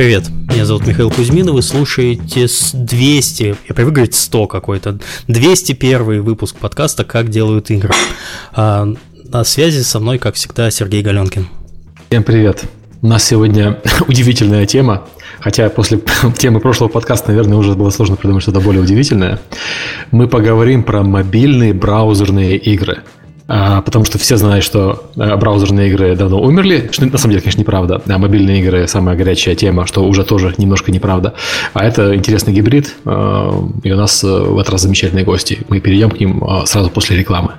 Привет, меня зовут Михаил Кузьмин, вы слушаете 200, я привык говорить 100 какой-то, 201 выпуск подкаста «Как делают игры». А, на связи со мной, как всегда, Сергей Галенкин. Всем привет. У нас сегодня удивительная тема, хотя после темы прошлого подкаста, наверное, уже было сложно придумать что-то более удивительное. Мы поговорим про мобильные браузерные игры – потому что все знают, что а, браузерные игры давно умерли, что на самом деле, конечно, неправда, а мобильные игры самая горячая тема, что уже тоже немножко неправда. А это интересный гибрид, а, и у нас в этот раз замечательные гости. Мы перейдем к ним сразу после рекламы.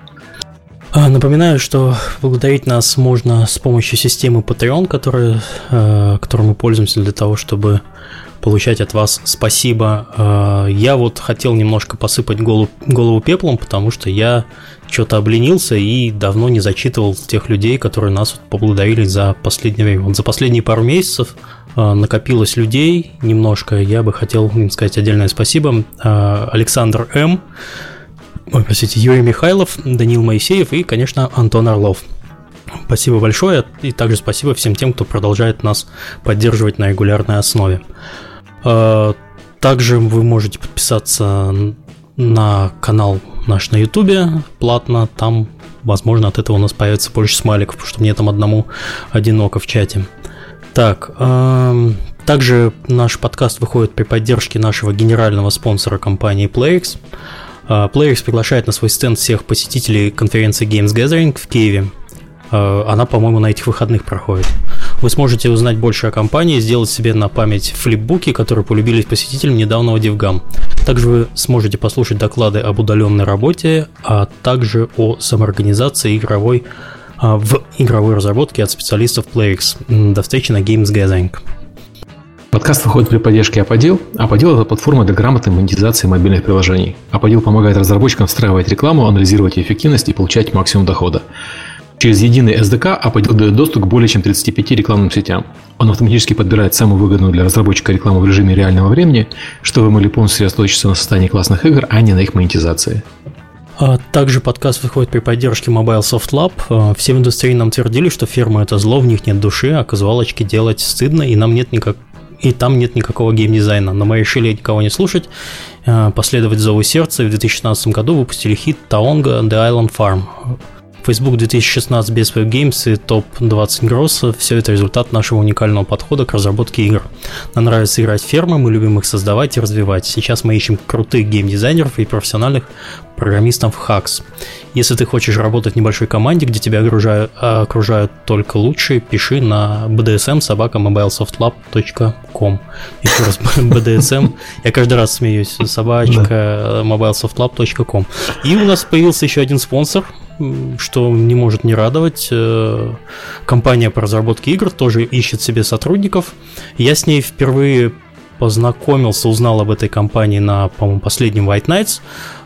Напоминаю, что благодарить нас можно с помощью системы Patreon, которой, которой мы пользуемся для того, чтобы получать от вас спасибо. Я вот хотел немножко посыпать голову, голову пеплом, потому что я что-то обленился и давно не зачитывал тех людей, которые нас вот поблагодарили за последнее время. Вот за последние пару месяцев э, накопилось людей немножко. Я бы хотел им сказать отдельное спасибо. Э, Александр М. Ой, простите, Юрий Михайлов, Данил Моисеев и, конечно, Антон Орлов. Спасибо большое, и также спасибо всем тем, кто продолжает нас поддерживать на регулярной основе. Э, также вы можете подписаться на канал наш на ютубе платно, там, возможно, от этого у нас появится больше смайликов, потому что мне там одному одиноко в чате. Так, эм, также наш подкаст выходит при поддержке нашего генерального спонсора компании PlayX. Э, PlayX приглашает на свой стенд всех посетителей конференции Games Gathering в Киеве. Э, она, по-моему, на этих выходных проходит. Вы сможете узнать больше о компании сделать себе на память флипбуки, которые полюбились посетителям недавнего DevGam. Также вы сможете послушать доклады об удаленной работе, а также о самоорганизации игровой а, в игровой разработке от специалистов PlayX. До встречи на Games Gathering. Подкаст выходит при поддержке Аподил. Аподил – это платформа для грамотной монетизации мобильных приложений. Аподил помогает разработчикам встраивать рекламу, анализировать эффективность и получать максимум дохода. Через единый SDK Apple дает доступ к более чем 35 рекламным сетям. Он автоматически подбирает самую выгодную для разработчика рекламу в режиме реального времени, чтобы могли полностью сосредоточиться на создании классных игр, а не на их монетизации. А также подкаст выходит при поддержке Mobile Soft Lab. А, все в индустрии нам твердили, что фирма это зло, в них нет души, а казуалочки делать стыдно, и нам нет никак и там нет никакого геймдизайна. Но мы решили никого не слушать, а, последовать зову сердца, и в 2016 году выпустили хит Таонга The Island Farm. Facebook 2016 без Web Games и топ-20 Growth – все это результат нашего уникального подхода к разработке игр. Нам нравится играть в фермы, мы любим их создавать и развивать. Сейчас мы ищем крутых геймдизайнеров и профессиональных программистов Hacks. Если ты хочешь работать в небольшой команде, где тебя окружают, окружают только лучшие, пиши на bdsm собака mobilesoftlab.com. Еще раз, bdsm, я каждый раз смеюсь, собачка mobilesoftlab.com. И у нас появился еще один спонсор – что не может не радовать. Э, компания по разработке игр тоже ищет себе сотрудников. Я с ней впервые познакомился, узнал об этой компании на, по-моему, последнем White Nights.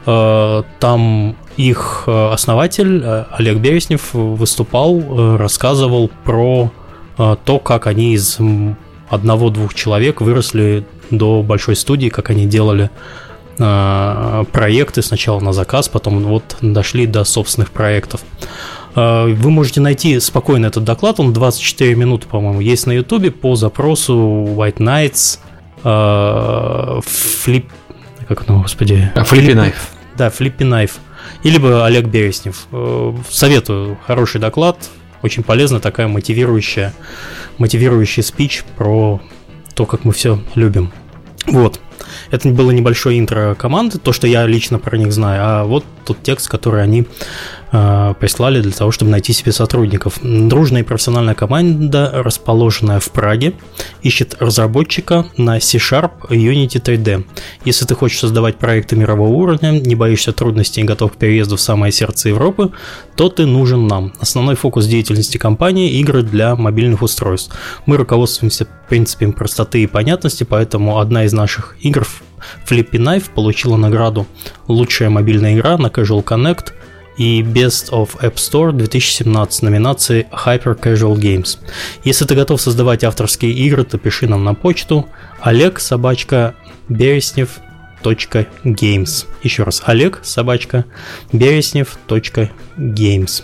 Э, там их э, основатель Олег Береснев выступал, рассказывал про то, как они из одного-двух человек выросли до большой студии, как они делали проекты сначала на заказ, потом вот дошли до собственных проектов. Э, вы можете найти спокойно этот доклад, он 24 минуты, по-моему, есть на ютубе по запросу White Nights, Flip... Э, как ну, господи? Flippy Knife. Да, Flippy Knife. И либо Олег Береснев. Советую, хороший доклад, очень полезно, такая мотивирующая, мотивирующий спич про то, как мы все любим. Вот. Это было небольшое интро команды, то, что я лично про них знаю, а вот тот текст, который они прислали для того, чтобы найти себе сотрудников. Дружная и профессиональная команда, расположенная в Праге, ищет разработчика на C-Sharp Unity 3D. Если ты хочешь создавать проекты мирового уровня, не боишься трудностей и готов к переезду в самое сердце Европы, то ты нужен нам. Основной фокус деятельности компании – игры для мобильных устройств. Мы руководствуемся принципом простоты и понятности, поэтому одна из наших игр Flippy Knife получила награду «Лучшая мобильная игра» на Casual Connect и Best of App Store 2017 номинации Hyper Casual Games. Если ты готов создавать авторские игры, то пиши нам на почту олег собачка береснев Games. Еще раз, Олег, собачка, береснев.games.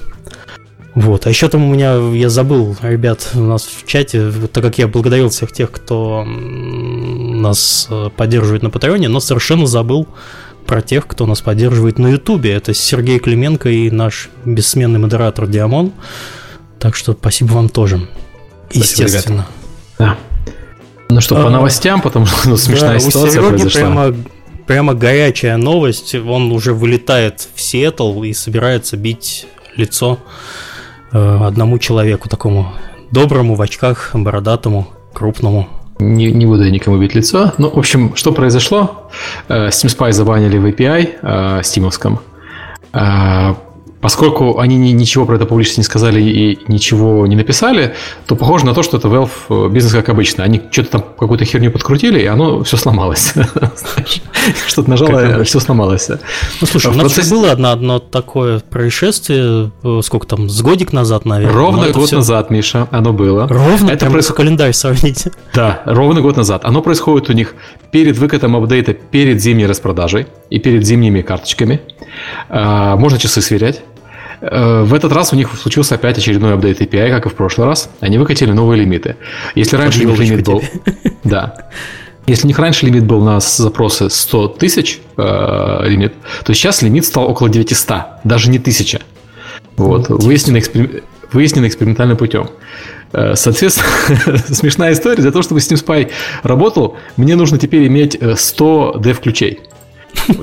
Вот. А еще там у меня, я забыл, ребят, у нас в чате, так как я благодарил всех тех, кто нас э, поддерживает на Патреоне, но совершенно забыл про тех, кто нас поддерживает на Ютубе. Это Сергей Клименко и наш бессменный модератор Диамон. Так что спасибо вам тоже. Естественно. да. Ну что, по а, новостям, потому что ну, смешная да, ситуация у произошла. Прямо, прямо горячая новость. Он уже вылетает в Сиэтл и собирается бить лицо э, одному человеку, такому доброму, в очках, бородатому, крупному. Не, не буду я никому бить лицо. Ну, в общем, что произошло? Э, Steam Spy забанили в API э, стимовском. Поскольку они ничего про это публично не сказали и ничего не написали, то похоже на то, что это Valve э, бизнес как обычно. Они что-то там какую-то херню подкрутили, и оно все сломалось. Что-то нажало, все сломалось. Ну, слушай, у нас было одно, такое происшествие, э, сколько там, с годик назад, наверное. Ровно год назад, Миша, оно было. Ровно? Это происходит календарь сравните. Да, ровно год назад. Оно происходит у них перед выкатом апдейта, перед зимней распродажей и перед зимними карточками. А, можно часы сверять. Э, в этот раз у них случился опять очередной апдейт API, как и в прошлый раз. Они выкатили новые лимиты. Если раньше у лимит был... Да. Если у них раньше лимит был на запросы 100 тысяч э, лимит, то сейчас лимит стал около 900, даже не 1000. Вот, выяснено, выяснено экспериментальным путем. Э, соответственно, смешная история. Для того, чтобы Steam Spy работал, мне нужно теперь иметь 100 э, dev-ключей.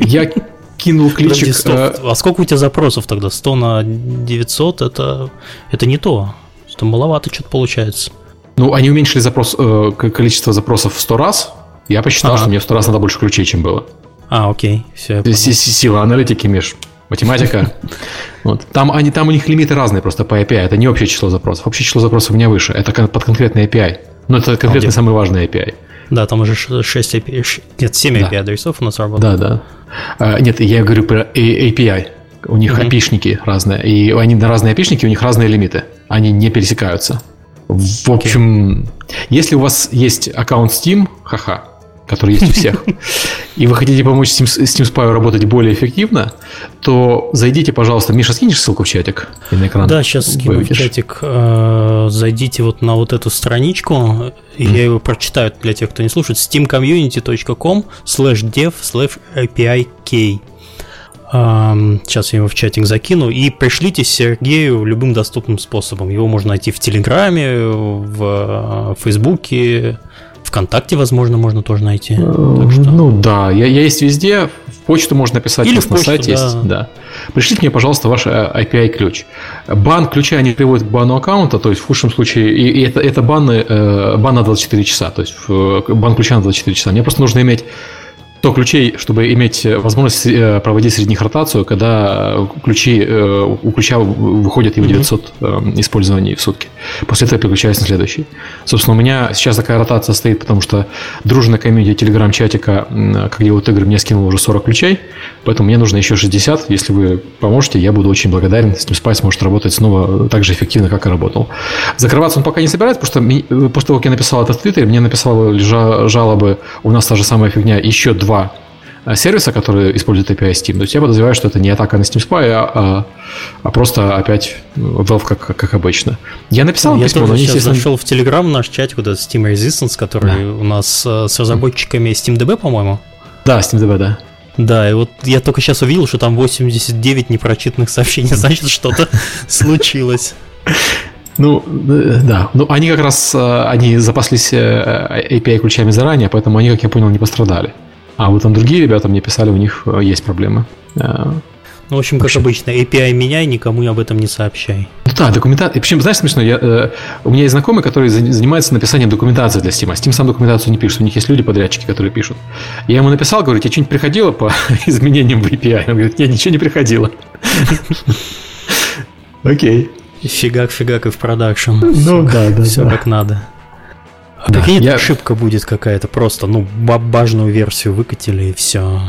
Я кинул кличек. Подожди, а сколько у тебя запросов тогда? 100 на 900 это, это не то. Это маловато что-то получается. Ну, они уменьшили запрос, э, количество запросов в 100 раз. Я посчитал, ага. что мне в 100 раз надо больше ключей, чем было. А, окей. Все, Сила аналитики, Миш. Математика. Вот. Там, они, там у них лимиты разные просто по API. Это не общее число запросов. Общее число запросов у меня выше. Это под конкретный API. Но это конкретно самый важный API. Да, там уже 6 API, нет, 7 да. API адресов у нас работает. Да, да. А, нет, я говорю про API. У них mm-hmm. API-шники разные. И они на разные API-шники, у них разные лимиты. Они не пересекаются. В общем, okay. если у вас есть аккаунт Steam, ха-ха, который есть у всех, и вы хотите помочь Steam, Steam Spy работать более эффективно, то зайдите, пожалуйста. Миша, скинешь ссылку в чатик и на экран? Да, сейчас скину в чатик. Э, зайдите вот на вот эту страничку, и я его прочитаю для тех, кто не слушает. steamcommunity.com slash dev slash API Сейчас я его в чатик закину. И пришлите Сергею любым доступным способом. Его можно найти в Телеграме, в э, Фейсбуке, ВКонтакте, возможно, можно тоже найти. Так что... Ну да, я, я есть везде. В почту можно написать, Или в почту, на сайте да. есть. Да. Пришлите мне, пожалуйста, ваш API-ключ. Э, бан ключа не приводит к бану аккаунта, то есть в худшем случае, и, и это, это баны, э, бан на 24 часа, то есть бан ключа на 24 часа. Мне просто нужно иметь 100 ключей, чтобы иметь возможность э, проводить среди них ротацию, когда ключи, э, у ключа выходит его 900 mm-hmm. Э, использований в сутки. После этого переключаюсь на следующий. Собственно, у меня сейчас такая ротация стоит, потому что дружная комьюнити телеграм-чатика, как делают игры, мне скинуло уже 40 ключей, поэтому мне нужно еще 60. Если вы поможете, я буду очень благодарен. С ним Spice может работать снова так же эффективно, как и работал. Закрываться он пока не собирается, потому что после того, как я написал это в Твиттере, мне написало жалобы, у нас та же самая фигня, еще два э, сервиса, которые используют API Steam. То есть я подозреваю, что это не атака на Steam Spy, а, а, а просто опять Valve как, как обычно. Я написал я письмо, тоже но сейчас зашел в Telegram наш чат, вот этот Steam Resistance, который да. у нас э, с разработчиками SteamDB, по-моему. Да, SteamDB, да. Да, и вот я только сейчас увидел, что там 89 непрочитанных сообщений, значит, что-то случилось. Ну, э, да. Ну, они как раз, они запаслись API-ключами заранее, поэтому они, как я понял, не пострадали. А вот там другие ребята мне писали, у них есть проблемы. Ну, в общем, как общем, обычно, API меняй, никому об этом не сообщай. Ну да, документация. Причем, знаешь, смешно, я, э, у меня есть знакомый, который занимается написанием документации для Steam. А Steam сам документацию не пишет. У них есть люди, подрядчики, которые пишут. Я ему написал, говорю, тебе что-нибудь приходило по изменениям в API? Он говорит, нет, ничего не приходило. Окей. Фигак, фигак и в продакшн. Ну да, да. Все как надо. А да, прикинь, я... ошибка будет какая-то просто, ну, бабажную версию выкатили и все.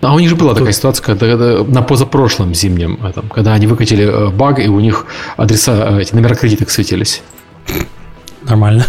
А у них же была Тут... такая ситуация, когда, когда на позапрошлом зимнем, этом, когда они выкатили э, баг, и у них адреса, э, эти номера кредиток светились. Нормально.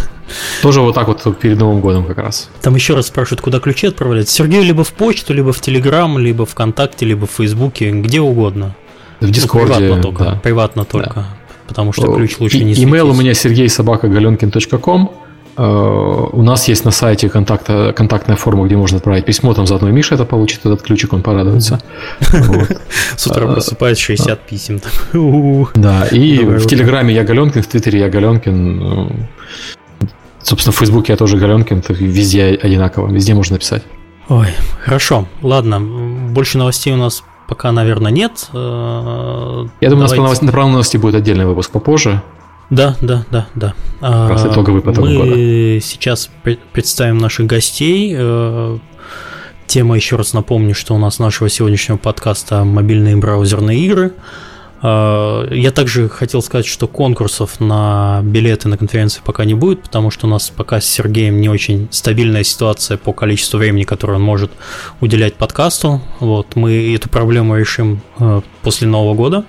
Тоже вот так вот перед Новым годом как раз. Там еще раз спрашивают, куда ключи отправлять. Сергею либо в почту, либо в Телеграм, либо ВКонтакте, либо в Фейсбуке, где угодно. В Дискорде. Ну, приватно только. Да. Приватно только. Да. потому что ключ лучше не светить. Email у меня сергей собака галенкин.ком. Э, у нас есть на сайте контакта, контактная форма, где можно отправить письмо, там заодно и Миша это получит, этот ключик, он порадуется. С утра э, просыпает 60 писем. Да, и в Телеграме я Галенкин, в Твиттере я Галенкин. Собственно, в Фейсбуке я тоже Галенкин, везде одинаково, везде можно написать. Ой, хорошо, ладно, больше новостей у нас пока, наверное, нет. Э, я думаю, у нас про новости будет отдельный выпуск попозже. Да, да, да, да. Раз итоговый поток Мы года. сейчас представим наших гостей. Э, тема, еще раз напомню, что у нас нашего сегодняшнего подкаста мобильные браузерные игры. А, я также хотел сказать, что конкурсов на билеты на конференции пока не будет, потому что у нас пока с Сергеем не очень стабильная ситуация по количеству времени, которое он может уделять подкасту. Вот, мы эту проблему решим э, после Нового года,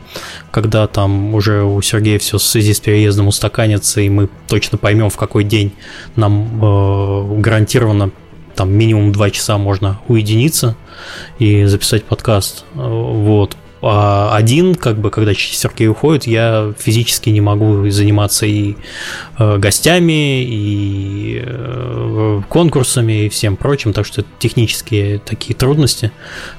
когда там уже у Сергея все в связи с переездом устаканится, и мы точно поймем, в какой день нам э, гарантированно там минимум два часа можно уединиться и записать подкаст. Вот. А один, как бы, когда Сергей уходит, я физически не могу заниматься и э, гостями, и э, конкурсами, и всем прочим, так что это технические такие трудности.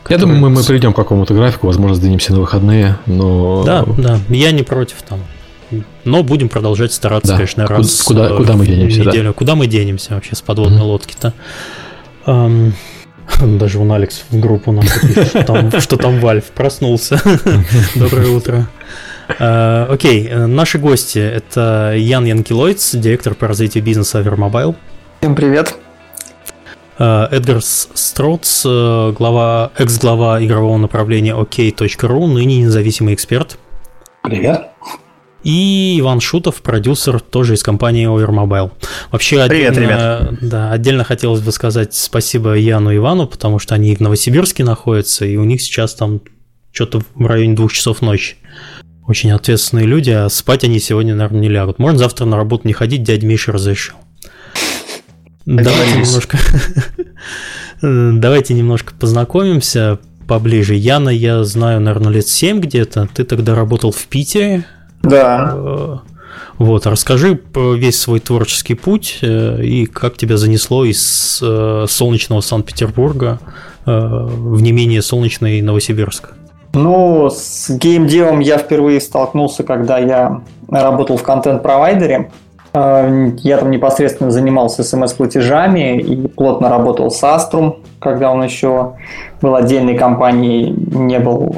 Я думаю, мы, мы придем к какому-то графику, возможно, сдвинемся на выходные, но... Да, да, я не против там. Но будем продолжать стараться, да. конечно, раз куда, куда мы денемся, неделю. Да. Куда мы денемся вообще с подводной mm-hmm. лодки-то? Даже он Алекс в группу нам пишет, что там, что там Вальф проснулся. Доброе утро. Uh, окей, okay. наши гости это Ян Янкилойц, директор по развитию бизнеса Avermobile. Всем привет. Uh, Эдгар Строц, глава, экс-глава игрового направления OK.ru, ныне независимый эксперт. Привет. И Иван Шутов, продюсер, тоже из компании Overmobile. Вообще, Привет, отдельно, ребят. Да, отдельно хотелось бы сказать спасибо Яну и Ивану, потому что они в Новосибирске находятся, и у них сейчас там что-то в районе двух часов ночи. Очень ответственные люди, а спать они сегодня, наверное, не лягут. Можно завтра на работу не ходить, дядя Миша разрешил. Давайте немножко... Давайте немножко познакомимся поближе. Яна я знаю, наверное, лет 7 где-то. Ты тогда работал в Питере, да. Э, вот, расскажи про весь свой творческий путь э, и как тебя занесло из э, солнечного Санкт-Петербурга в не менее солнечный Новосибирск. Ну, с геймдевом я впервые столкнулся, когда я работал в контент-провайдере. Я там непосредственно занимался смс-платежами и плотно работал с Astrum, когда он еще был отдельной компанией, не был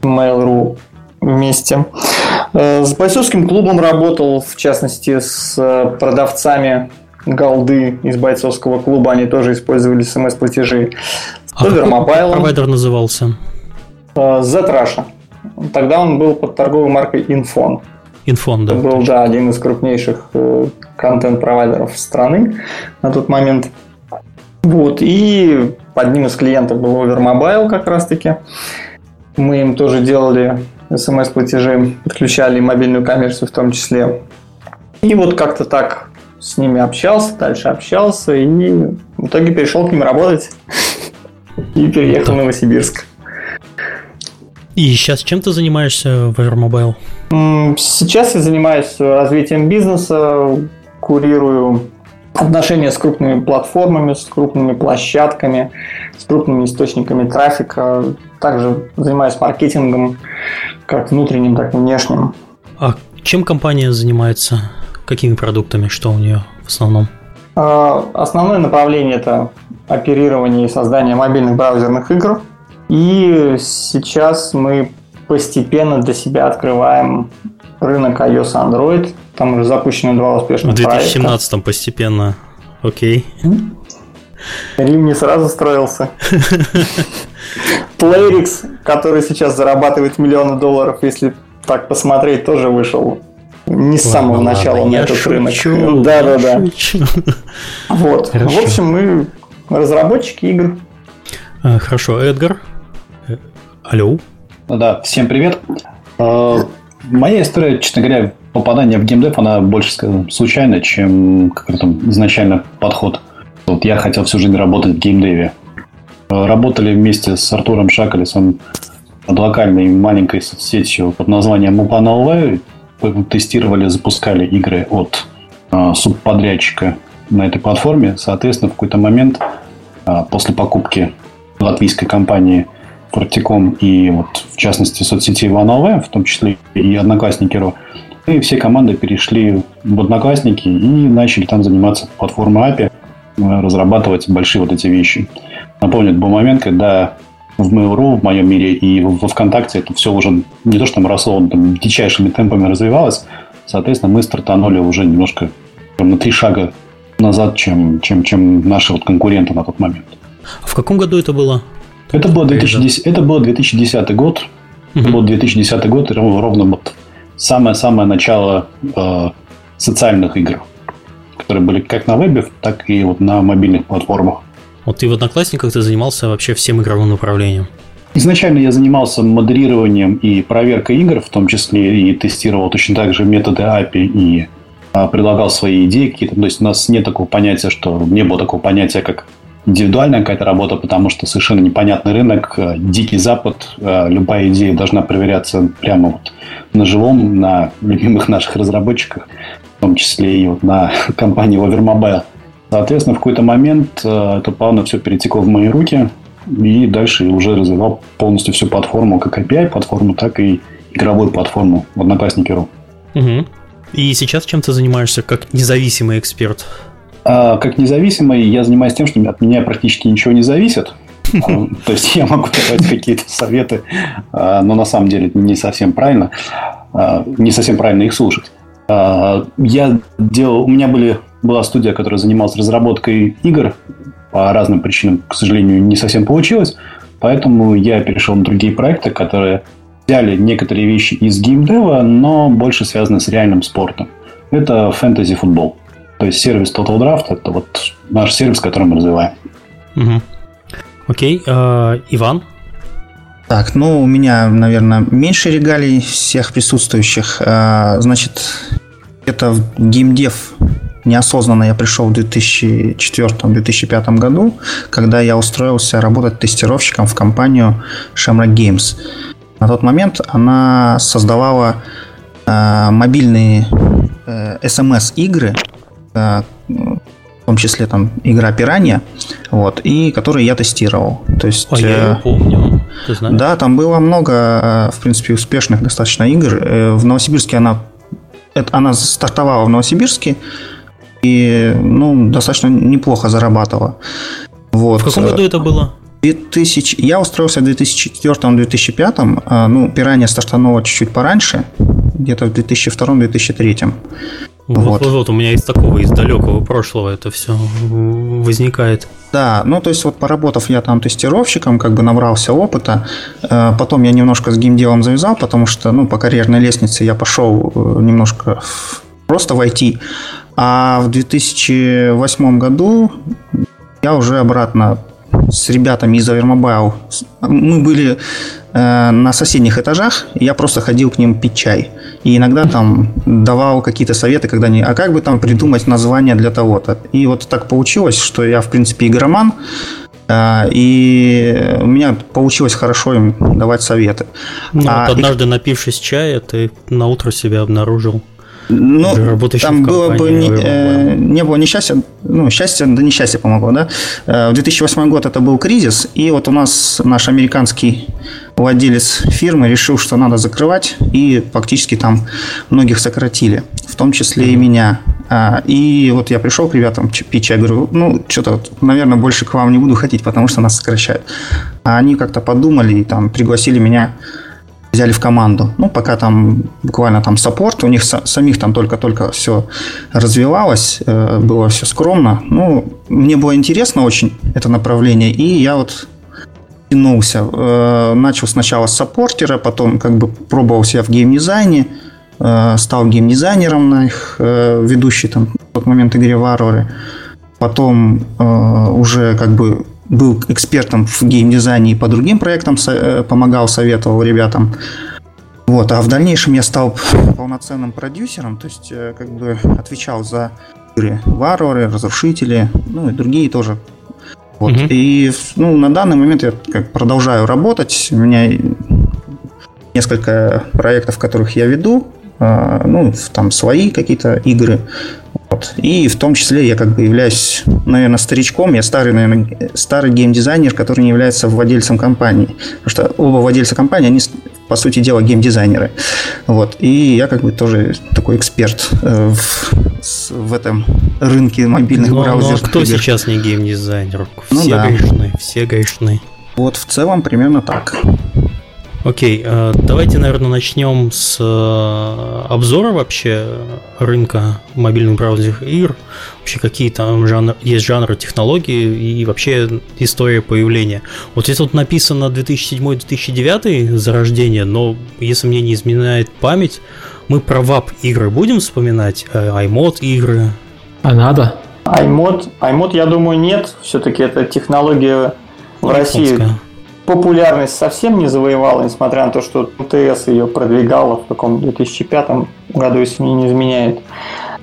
в Mail.ru вместе. Э, с бойцовским клубом работал, в частности, с э, продавцами голды из бойцовского клуба. Они тоже использовали смс-платежи. А Mobile. провайдер назывался? Э, Z-Russia. Тогда он был под торговой маркой Infon. Infon, да. Это был, да, один из крупнейших контент-провайдеров страны на тот момент. Вот, и одним из клиентов был Overmobile как раз-таки. Мы им тоже делали смс-платежи, подключали мобильную коммерцию в том числе. И вот как-то так с ними общался, дальше общался, и в итоге перешел к ним работать и переехал в Новосибирск. И сейчас чем ты занимаешься в Airmobile? Сейчас я занимаюсь развитием бизнеса, курирую отношения с крупными платформами, с крупными площадками, с крупными источниками трафика. Также занимаюсь маркетингом, как внутренним, так и внешним. А чем компания занимается? Какими продуктами? Что у нее в основном? А, основное направление это оперирование и создание мобильных браузерных игр. И сейчас мы постепенно для себя открываем рынок iOS Android. Там уже запущены два успешных В 2017 проекта. постепенно. Окей. Рим не сразу строился. Playrix, который сейчас зарабатывает миллионы долларов, если так посмотреть, тоже вышел не с ладно, самого ладно, начала на этот шучу, рынок. Да, да, да. Вот. Хорошо. В общем, мы разработчики игр. А, хорошо, Эдгар. Э, алло. Да, всем привет. А, моя история, честно говоря, попадания в геймдев, она больше, скажем, случайная, чем какой-то изначально подход. Вот я хотел всю жизнь работать в геймдеве. Работали вместе с Артуром Шакалисом над локальной маленькой соцсетью под названием Upana тестировали, запускали игры от э, субподрядчика на этой платформе. Соответственно, в какой-то момент э, после покупки латвийской компании Фортиком и вот в частности соцсети Иванова, в том числе и Одноклассники.ру, и все команды перешли в Одноклассники и начали там заниматься платформой API, разрабатывать большие вот эти вещи. Напомню, это был момент, когда в Mail.ru, в моем мире и во ВКонтакте это все уже не то, что там росло, там дичайшими темпами развивалось. Соответственно, мы стартанули уже немножко на три шага назад, чем, чем, чем наши вот конкуренты на тот момент. А в каком году это было? Это было, 2010, это было 2010 год. Угу. Это был 2010 год, ровно вот самое-самое начало э, социальных игр, которые были как на вебе, так и вот на мобильных платформах. Вот ты в Одноклассниках ты занимался вообще всем игровым направлением. Изначально я занимался модерированием и проверкой игр, в том числе и тестировал точно так же методы API и а, предлагал свои идеи какие-то. То есть у нас нет такого понятия, что не было такого понятия, как индивидуальная какая-то работа, потому что совершенно непонятный рынок, э, дикий запад, э, любая идея должна проверяться прямо вот на живом, на любимых наших разработчиках, в том числе и вот на компании Overmobile. Соответственно, в какой-то момент э, это плавно все перетекло в мои руки, и дальше уже развивал полностью всю платформу, как API-платформу, так и игровую платформу в Одноклассники.ру. Угу. И сейчас чем ты занимаешься как независимый эксперт? А, как независимый я занимаюсь тем, что от меня практически ничего не зависит. То есть я могу давать какие-то советы, а, но на самом деле не совсем правильно, а, не совсем правильно их слушать. Я делал, у меня были была студия, которая занималась разработкой игр. По разным причинам, к сожалению, не совсем получилось. Поэтому я перешел на другие проекты, которые взяли некоторые вещи из геймдева, но больше связаны с реальным спортом. Это фэнтези-футбол. То есть сервис Total Draft – это вот наш сервис, который мы развиваем. Угу. Окей. Э, Иван? Так, ну, у меня, наверное, меньше регалий всех присутствующих. Э, значит, это в геймдев неосознанно я пришел в 2004-2005 году, когда я устроился работать тестировщиком в компанию Shamrock Games. На тот момент она создавала э, мобильные э, SMS-игры, в том числе там игра Пиранья, вот, и которые я тестировал. То есть, а я ее помню. Ты знаешь? Да, там было много, э, в принципе, успешных достаточно игр. Э, в Новосибирске она, она стартовала в Новосибирске, и ну, достаточно неплохо зарабатывала. Вот. В каком году это было? 2000, я устроился в 2004-2005, а, ну, Пиранья стартанула чуть-чуть пораньше, где-то в 2002-2003. Вот, вот. вот, у меня из такого, из далекого прошлого это все возникает. Да, ну то есть вот поработав я там тестировщиком, как бы набрался опыта, э, потом я немножко с геймделом завязал, потому что, ну, по карьерной лестнице я пошел э, немножко просто в IT, а в 2008 году я уже обратно с ребятами из Avermobile. Мы были э, на соседних этажах, я просто ходил к ним пить чай. И иногда там давал какие-то советы, когда они, а как бы там придумать название для того-то. И вот так получилось, что я, в принципе, игроман, э, и у меня получилось хорошо им давать советы. Ну, а вот однажды, и... напившись чая, ты на утро себя обнаружил ну, там было бы не, э, не было несчастья, ну, счастье, да несчастье помогло, да. Э, в 2008 год это был кризис, и вот у нас наш американский владелец фирмы решил, что надо закрывать, и фактически там многих сократили, в том числе и меня. А, и вот я пришел к ребятам пить чай, говорю, ну, что-то, наверное, больше к вам не буду ходить, потому что нас сокращают. А они как-то подумали и там пригласили меня взяли в команду. Ну, пока там буквально там саппорт, у них самих там только-только все развивалось, э, было все скромно. Ну, мне было интересно очень это направление, и я вот тянулся. Э, начал сначала с саппортера, потом как бы пробовал себя в геймдизайне, э, стал геймдизайнером на их ведущий там в тот момент игре Варвары. Потом уже как бы был экспертом в геймдизайне и по другим проектам э, помогал, советовал ребятам. Вот, а в дальнейшем я стал полноценным продюсером, то есть э, как бы отвечал за игры варвары, разрушители, ну и другие тоже. Вот. Угу. И ну, на данный момент я как продолжаю работать. У меня несколько проектов, которых я веду. ну, там свои какие-то игры. Вот. И в том числе я как бы являюсь, наверное, старичком. Я старый, наверное, старый геймдизайнер, который не является владельцем компании. Потому что оба владельца компании, они, по сути дела, геймдизайнеры. Вот. И я как бы тоже такой эксперт э, в, в этом рынке мобильных ну, браузеров. Ну, а кто игр. сейчас не геймдизайнер? Ну все ну, да. грешны, все грешны. Вот в целом примерно так. Окей, э, давайте, наверное, начнем с э, обзора вообще рынка мобильных браузерных игр. Вообще какие там жанр, есть жанры технологии и вообще история появления. Вот здесь тут написано 2007-2009 зарождение, но если мне не изменяет память, мы про вап игры будем вспоминать, iMod э, игры. А надо? iMod, iMod, я думаю, нет. Все-таки это технология в России популярность совсем не завоевала, несмотря на то, что МТС ее продвигала в каком 2005 году, если мне не изменяет.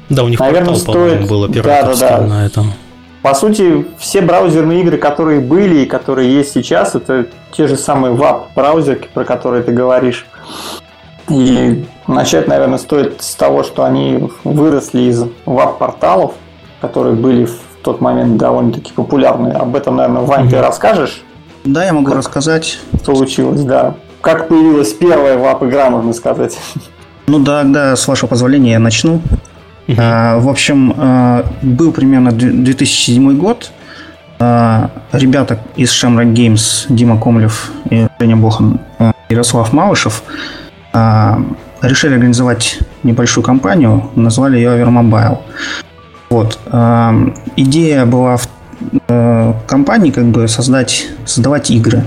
Да, у них Наверное, портал, стоит... был да, да, да. на этом. По сути, все браузерные игры, которые были и которые есть сейчас, это те же самые веб-браузерки, про которые ты говоришь. И начать, наверное, стоит с того, что они выросли из веб-порталов, которые были в тот момент довольно-таки популярны. Об этом, наверное, Вань, mm-hmm. ты расскажешь? Да, я могу как рассказать. Получилось, да. Как появилась первая вап-игра, можно сказать. Ну да, да, с вашего позволения я начну. А, в общем, а, был примерно 2007 год. А, ребята из Shamrock Games, Дима Комлев и Женя Бохан, а, Ярослав Малышев, решили организовать небольшую компанию, назвали ее Avermobile. Вот. Идея была в компании как бы создать, создавать игры.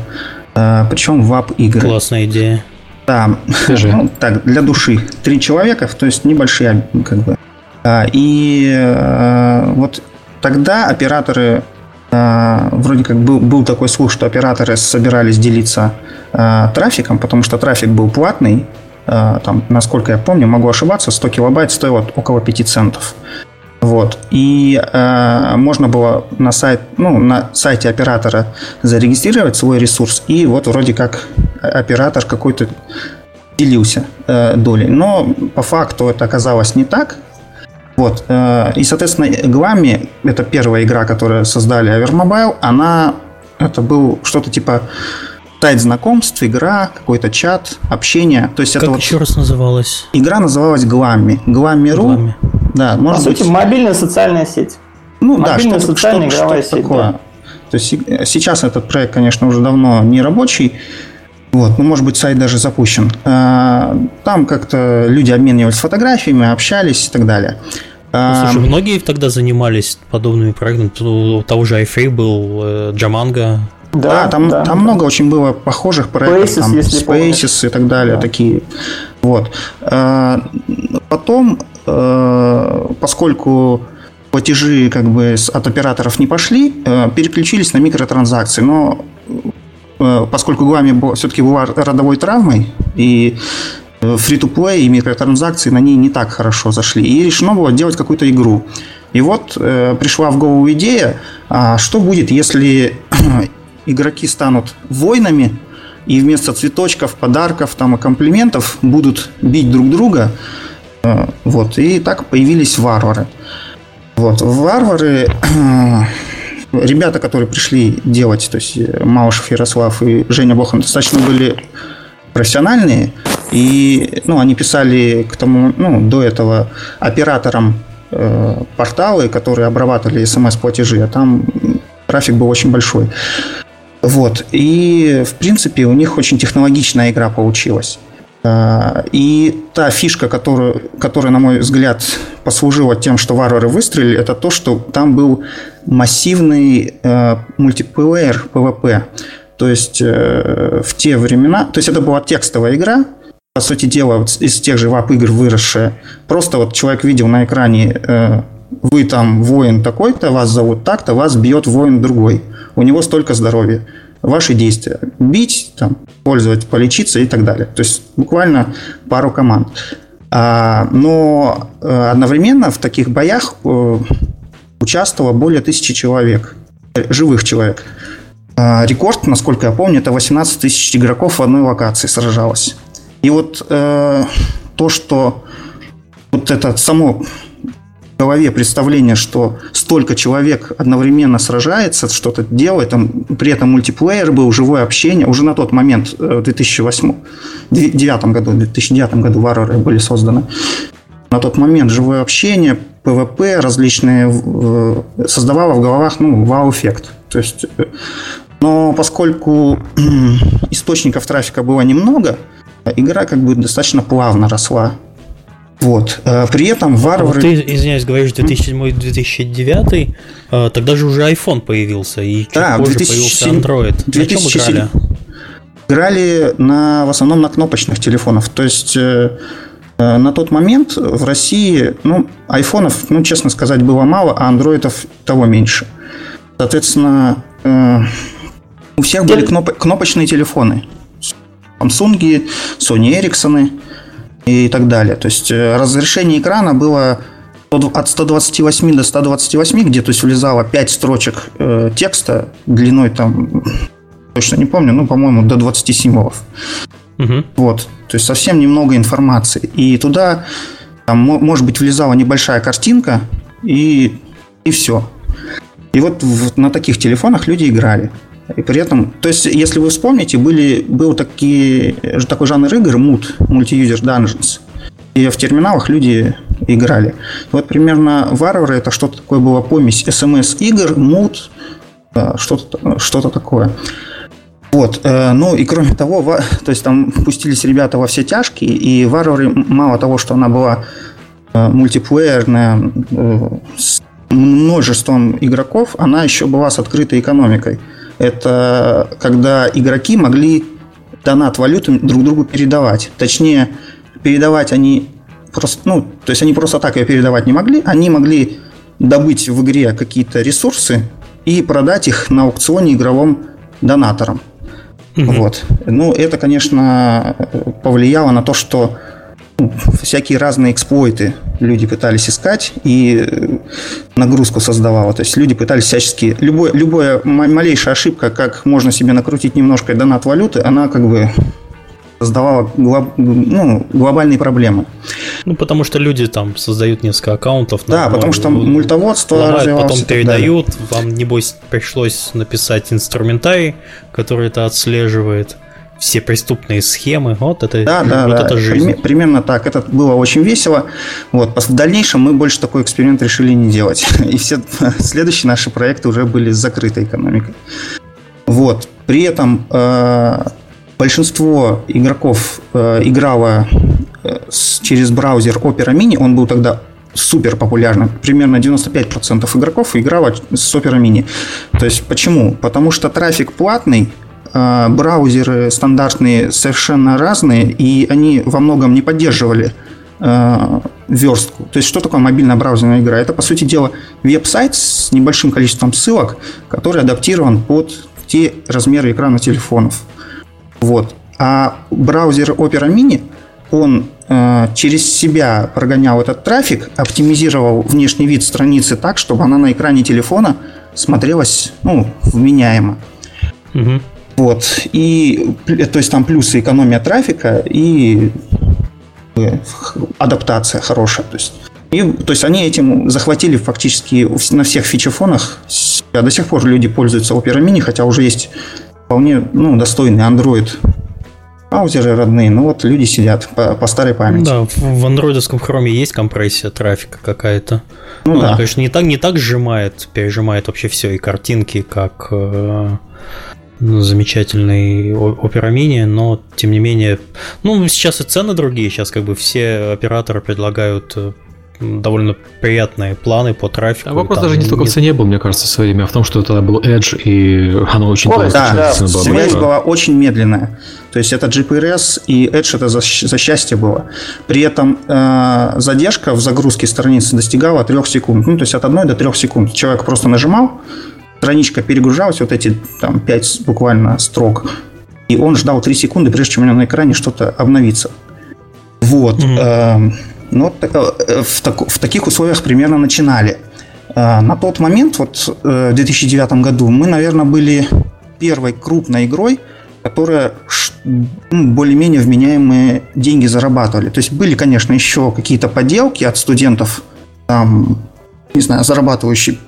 Э, причем вап-игры. Классная идея. Да, ну, так, для души. Три человека, то есть небольшие как бы. Э, и э, вот тогда операторы вроде как был, был такой слух, что операторы собирались делиться э, трафиком, потому что трафик был платный, э, там, насколько я помню, могу ошибаться, 100 килобайт стоило около 5 центов. Вот. И э, можно было на, сайт, ну, на сайте оператора зарегистрировать свой ресурс, и вот вроде как оператор какой-то делился э, долей. Но по факту это оказалось не так. Вот. Э, и, соответственно, Глами, это первая игра, которую создали Avermobile, она, это был что-то типа сайт знакомств, игра, какой-то чат, общение. То есть как это вот... еще раз называлась? Игра называлась Glammy. Glammy.ru. Да, может По быть... сути, мобильная социальная сеть. Ну мобильная да, социальная что, игровая что сеть. Такое. Да. То есть сейчас этот проект, конечно, уже давно не рабочий. Вот, ну, может быть, сайт даже запущен. А, там как-то люди обменивались фотографиями, общались и так далее. Ну, слушай, многие тогда занимались подобными проектами. У того же iFree был, э, Джаманга. Да, да, там, да, там да. много очень было похожих проектов. Spaces, там, если Spaces и так далее, да. такие. Вот. А, потом Э, поскольку платежи как бы от операторов не пошли, э, переключились на микротранзакции. Но э, поскольку Гуами все-таки была родовой травмой, и фри-то-плей и микротранзакции на ней не так хорошо зашли. И решено было делать какую-то игру. И вот э, пришла в голову идея, а что будет, если игроки станут воинами, и вместо цветочков, подарков там, и комплиментов будут бить друг друга, Э, вот, и так появились варвары. Вот, варвары, ребята, которые пришли делать, то есть э, Малышев Ярослав и Женя Бохан достаточно были профессиональные, и ну, они писали к тому, ну, до этого операторам э, порталы, которые обрабатывали смс-платежи, а там трафик был очень большой. Вот. И, в принципе, у них очень технологичная игра получилась. А, и та фишка, которую, которая, на мой взгляд, послужила тем, что варвары выстрелили, это то, что там был массивный э, мультиплеер PvP. То есть э, в те времена, то есть это была текстовая игра, по сути дела, вот из тех же WAP-игр выросшая. Просто вот человек видел на экране, э, вы там воин такой-то, вас зовут так-то, вас бьет воин другой. У него столько здоровья ваши действия. Бить, там, пользовать, полечиться и так далее. То есть буквально пару команд. А, но э, одновременно в таких боях э, участвовало более тысячи человек, живых человек. А, рекорд, насколько я помню, это 18 тысяч игроков в одной локации сражалось. И вот э, то, что вот это само в голове представление, что столько человек одновременно сражается, что-то делает, там, при этом мультиплеер был, живое общение. Уже на тот момент, в 2008 2009 году, в 2009 году варвары были созданы. На тот момент живое общение, PvP различные э, создавало в головах ну, вау-эффект. То есть, э, но поскольку источников трафика было немного, игра как бы достаточно плавно росла. Вот. Э, при этом варвары... Ты, извиняюсь, говоришь 2007-2009, э, тогда же уже iPhone появился, и чуть да, позже 2007... появился Android. 2007... На чем играли? Играли на, в основном на кнопочных телефонах. То есть э, на тот момент в России, ну, айфонов, ну, честно сказать, было мало, а андроидов того меньше. Соответственно, у всех были кноп- кнопочные телефоны. Samsung, Sony Ericsson, и так далее. То есть э, разрешение экрана было от 128 до 128, где то есть влезало 5 строчек э, текста длиной там, точно не помню, ну, по-моему, до 20 символов. Угу. Вот. То есть совсем немного информации. И туда, там, может быть, влезала небольшая картинка, и, и все. И вот в, на таких телефонах люди играли. И при этом, то есть, если вы вспомните, были, был такие, такой жанр игр, MUD, Multi-User Dungeons. И в терминалах люди играли. Вот примерно варвары это что-то такое было помесь SMS-игр, MUD, что-то что такое. Вот, э, ну и кроме того, то есть там пустились ребята во все тяжкие, и варвары, мало того, что она была э, мультиплеерная, э, с множеством игроков, она еще была с открытой экономикой это когда игроки могли донат валюты друг другу передавать. Точнее, передавать они просто, ну, то есть они просто так ее передавать не могли, они могли добыть в игре какие-то ресурсы и продать их на аукционе игровым донаторам. Угу. Вот. Ну, это, конечно, повлияло на то, что всякие разные эксплойты люди пытались искать и э, нагрузку создавала. То есть люди пытались всячески... Любой, любая малейшая ошибка, как можно себе накрутить немножко донат валюты, она как бы создавала глоб, ну, глобальные проблемы. Ну, потому что люди там создают несколько аккаунтов. Да, потому что мультоводство ломают, потом передают. Вам, небось, пришлось написать инструментарий, который это отслеживает все преступные схемы. Вот это, да, да, вот да. это жизнь. Примерно так. Это было очень весело. Вот. В дальнейшем мы больше такой эксперимент решили не делать. И все следующие наши проекты уже были с закрытой экономикой. Вот. При этом э, большинство игроков э, играло э, через браузер Opera Mini. Он был тогда супер популярным. Примерно 95% игроков играло с Opera Mini. То есть почему? Потому что трафик платный, браузеры стандартные совершенно разные, и они во многом не поддерживали э, верстку. То есть, что такое мобильная браузерная игра? Это, по сути дела, веб-сайт с небольшим количеством ссылок, который адаптирован под те размеры экрана телефонов. Вот. А браузер Opera Mini, он э, через себя прогонял этот трафик, оптимизировал внешний вид страницы так, чтобы она на экране телефона смотрелась ну, вменяемо. Угу. Вот. И, то есть там плюсы экономия трафика и э, адаптация хорошая. То есть, и, то есть они этим захватили фактически на всех фичефонах. А до сих пор люди пользуются Opera Mini, хотя уже есть вполне ну, достойный Android браузеры родные, но вот люди сидят по, по старой памяти. Да, в андроидовском хроме есть компрессия трафика какая-то. Ну, ну да. Она, конечно, не так, не так сжимает, пережимает вообще все, и картинки, как э, ну, замечательный Opera Mini, но тем не менее, ну, сейчас и цены другие, сейчас как бы все операторы предлагают э, довольно приятные планы по трафику. А вопрос даже не столько в цене был, мне кажется, в свое время, а в том, что это был Edge, и оно очень Ой, да, да, связь была очень медленная. То есть это GPRS и Edge это за, за счастье было. При этом э, задержка в загрузке страницы достигала 3 секунд. Ну, то есть от 1 до 3 секунд. Человек просто нажимал, страничка перегружалась, вот эти там 5 буквально строк, и он ждал 3 секунды, прежде чем у него на экране что-то обновится. Вот. Mm-hmm. Ну, э, в, так, в таких условиях примерно начинали. Э, на тот момент, вот э, в 2009 году, мы, наверное, были первой крупной игрой, которые ну, более-менее вменяемые деньги зарабатывали. То есть были, конечно, еще какие-то поделки от студентов, там, не знаю, зарабатывающие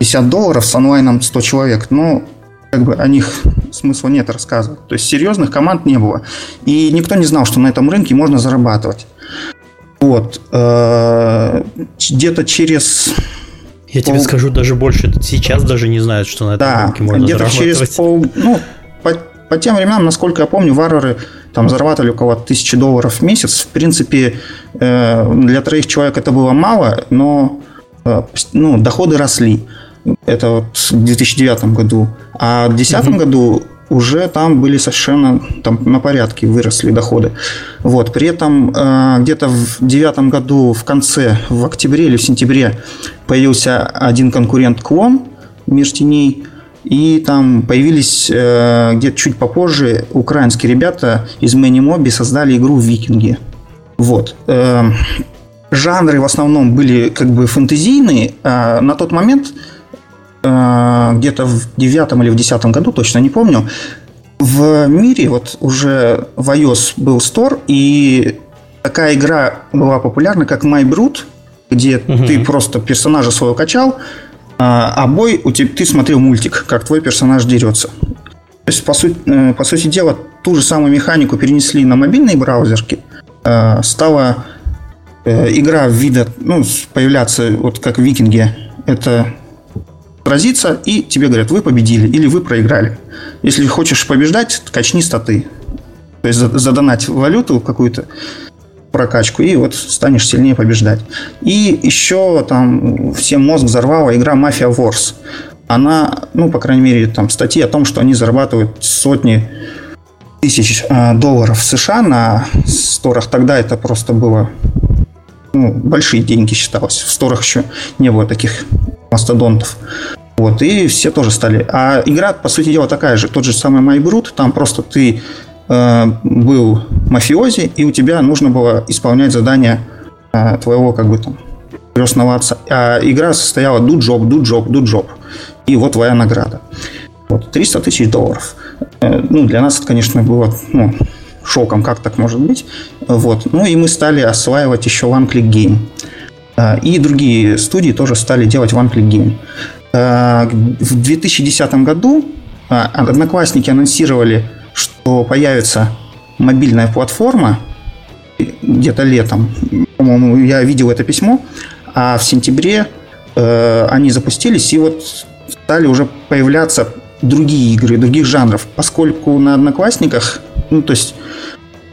50 долларов с онлайном 100 человек, но как бы о них смысла нет рассказывать. То есть серьезных команд не было. И никто не знал, что на этом рынке можно зарабатывать. Вот. Э, где-то через я тебе скажу даже больше, сейчас даже не знают, что на этом да, рынке можно где-то через пол, ну, по, по тем временам, насколько я помню, варвары там зарабатывали около тысячи долларов в месяц. В принципе, э, для троих человек это было мало, но э, ну, доходы росли. Это вот в 2009 году. А в 2010 угу. году уже там были совершенно там, на порядке выросли доходы. Вот. При этом э, где-то в девятом году в конце, в октябре или в сентябре появился один конкурент Клон, Мир теней, и там появились э, где-то чуть попозже украинские ребята из Many создали игру «Викинги». Вот. Э, жанры в основном были как бы фэнтезийные. А на тот момент где-то в девятом или в десятом году, точно не помню, в мире вот уже в iOS был Store, и такая игра была популярна, как My Brute, где угу. ты просто персонажа своего качал, а, а бой у тебя, ты смотрел мультик, как твой персонаж дерется. То есть, по сути, э, по сути дела, ту же самую механику перенесли на мобильные браузерки. Э, стала игра вида, ну, появляться вот как в Викинге. Это сразиться, и тебе говорят, вы победили или вы проиграли. Если хочешь побеждать, качни статы. То есть задонать валюту какую-то, прокачку, и вот станешь сильнее побеждать. И еще там всем мозг взорвала игра Mafia Wars. Она, ну, по крайней мере, там статьи о том, что они зарабатывают сотни тысяч э, долларов США на сторах. Тогда это просто было ну, большие деньги считалось. В сторах еще не было таких мастодонтов. Вот, и все тоже стали. А игра, по сути дела, такая же. Тот же самый Майбрут, там просто ты э, был мафиози, и у тебя нужно было исполнять задания э, твоего, как бы там, крестного отца. А игра состояла job, do job. И вот твоя награда. Вот, 300 тысяч долларов. Э, ну, для нас это, конечно, было ну, шоком, как так может быть. Вот. Ну, и мы стали осваивать еще One Click Game. Э, и другие студии тоже стали делать One Click Game. Э, в 2010 году э, Одноклассники анонсировали, что появится мобильная платформа где-то летом. По-моему, я видел это письмо. А в сентябре э, они запустились и вот стали уже появляться другие игры, других жанров. Поскольку на Одноклассниках, ну, то есть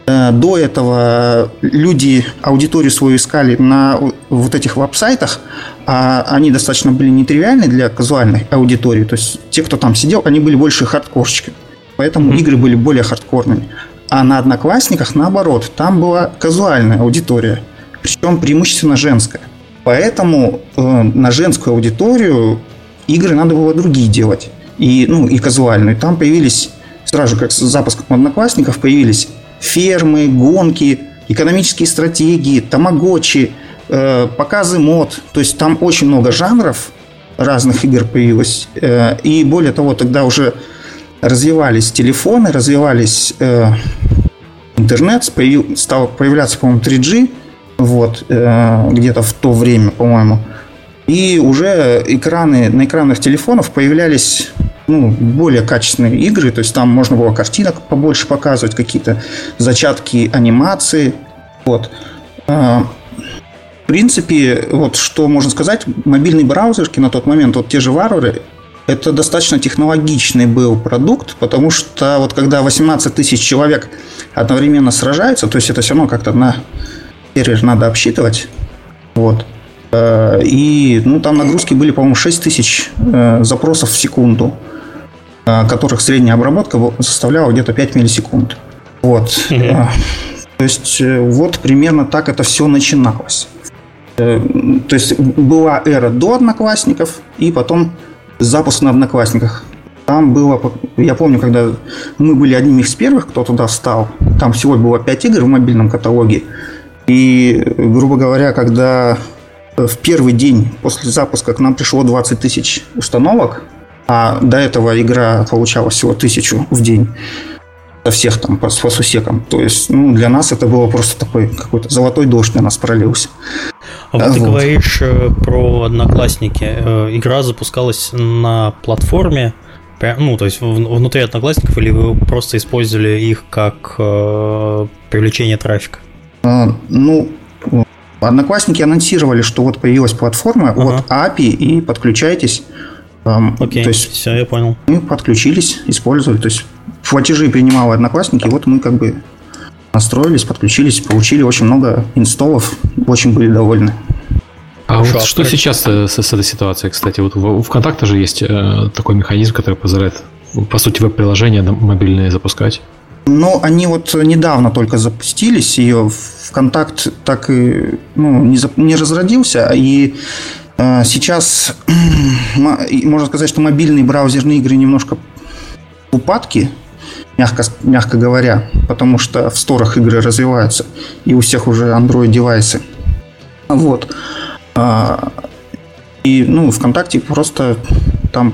до этого люди аудиторию свою искали на вот этих веб-сайтах, а они достаточно были нетривиальны для казуальной аудитории. То есть те, кто там сидел, они были больше хардкорщики. Поэтому mm-hmm. игры были более хардкорными. А на Одноклассниках, наоборот, там была казуальная аудитория, причем преимущественно женская. Поэтому э, на женскую аудиторию игры надо было другие делать. И, ну, и казуальную. Там появились, сразу же как с запуском Одноклассников, появились фермы, гонки, экономические стратегии, тамагочи, э, показы мод. То есть там очень много жанров разных игр появилось. Э, и более того, тогда уже развивались телефоны, развивались э, интернет, появ, стал появляться, по-моему, 3G, вот, э, где-то в то время, по-моему. И уже экраны, на экранах телефонов появлялись ну, более качественные игры, то есть там можно было картинок побольше показывать, какие-то зачатки анимации. Вот. А, в принципе, вот что можно сказать, мобильные браузерки на тот момент, вот те же варвары, это достаточно технологичный был продукт, потому что вот когда 18 тысяч человек одновременно сражаются, то есть это все равно как-то на сервер надо обсчитывать, вот, а, и ну, там нагрузки были, по-моему, 6 тысяч э, запросов в секунду. Э, которых средняя обработка составляла где-то 5 миллисекунд. Вот. Угу. То есть э, вот примерно так это все начиналось. То есть была эра до одноклассников и потом запуск на одноклассниках. Там было, я помню, когда мы были одними из первых, кто туда встал, там всего было 5 игр в мобильном каталоге. И, грубо говоря, когда в первый день после запуска к нам пришло 20 тысяч установок, а до этого игра получала всего тысячу в день, всех там по, по сусекам. То есть, ну, для нас это было просто такой какой-то золотой дождь на нас пролился. А вот, вот. ты говоришь э, про Одноклассники. Э, игра запускалась на платформе, ну, то есть внутри Одноклассников, или вы просто использовали их как э, привлечение трафика? А, ну, Одноклассники анонсировали, что вот появилась платформа ага. от API, и подключайтесь. Окей, то есть все, я понял. Мы подключились, использовали. То есть платежи принимал Одноклассники, вот мы как бы настроились, подключились, получили очень много инсталлов, очень были довольны. А вот что сейчас с, с этой ситуацией, кстати? Вот у ВКонтакте же есть э, такой механизм, который позволяет, по сути, веб-приложения мобильные запускать. Ну, они вот недавно только запустились, ее ВКонтакт так и ну, не, не разродился, и э, сейчас можно сказать, что мобильные браузерные игры немножко в упадке, мягко, мягко говоря, потому что в сторах игры развиваются, и у всех уже Android-девайсы. Вот. А, и, ну, ВКонтакте просто там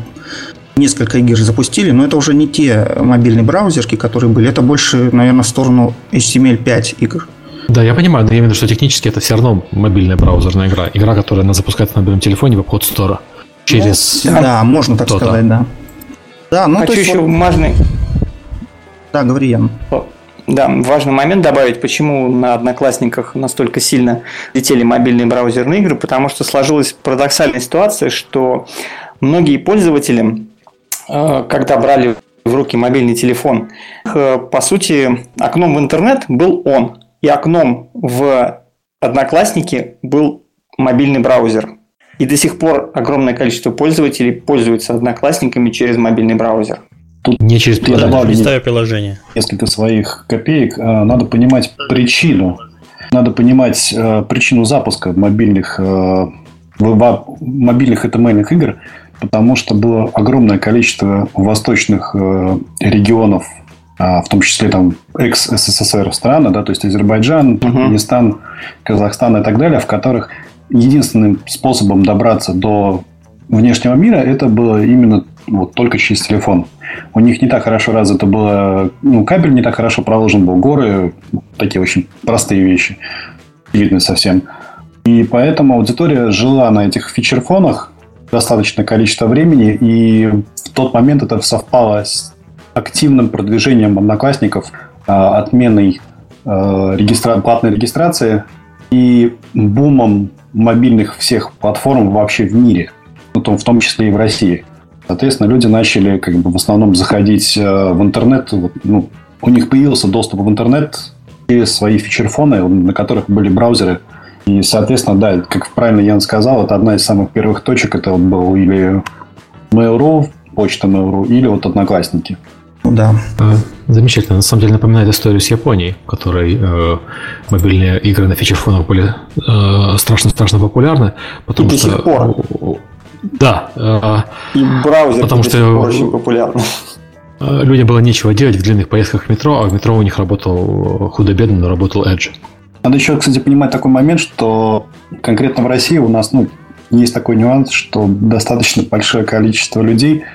несколько игр запустили, но это уже не те мобильные браузерки, которые были. Это больше, наверное, в сторону HTML5 игр. Да, я понимаю, но я имею в виду, что технически это все равно мобильная браузерная игра. Игра, которая она запускается на мобильном телефоне в обход стора. Через... Ну, да, можно так сказать, да. Да, ну Хочу то есть еще вот... важный... Да, говори, Ян. Да, важный момент добавить, почему на Одноклассниках настолько сильно летели мобильные браузерные игры, потому что сложилась парадоксальная ситуация, что многие пользователи, э, когда брали в руки мобильный телефон, э, по сути, окном в интернет был он, и окном в Одноклассники был мобильный браузер. И до сих пор огромное количество пользователей пользуются Одноклассниками через мобильный браузер. Тут не через приложение. Я добавлю приложение. Несколько своих копеек. А, надо понимать причину. Надо понимать э, причину запуска мобильных, э, мобильных HTML игр, потому что было огромное количество восточных э, регионов, а, в том числе там экс-СССР страны, да, то есть Азербайджан, Туркменистан, uh-huh. Казахстан и так далее, в которых единственным способом добраться до внешнего мира это было именно вот только через телефон. У них не так хорошо развито было, ну, кабель не так хорошо проложен был, горы, такие очень простые вещи, видны совсем. И поэтому аудитория жила на этих фичерфонах достаточное количество времени, и в тот момент это совпало с активным продвижением одноклассников, а, отменой а, регистра... платной регистрации и бумом мобильных всех платформ вообще в мире, в том, числе и в России. Соответственно, люди начали как бы в основном заходить э, в интернет. Ну, у них появился доступ в интернет через свои фичерфоны, на которых были браузеры. И, соответственно, да, как правильно Ян сказал, это одна из самых первых точек. Это вот был или Mail.ru, почта Mail.ru, или вот Одноклассники. Да. А, замечательно. На самом деле напоминает историю с Японией, в которой э, мобильные игры на фичерфонах были э, страшно-страшно популярны. Потому И до сих пор. Да. Э, И браузер потому что очень популярный. Э, людям было нечего делать в длинных поездках в метро, а в метро у них работал худо-бедно, но работал Edge. Надо еще, кстати, понимать такой момент, что конкретно в России у нас ну, есть такой нюанс, что достаточно большое количество людей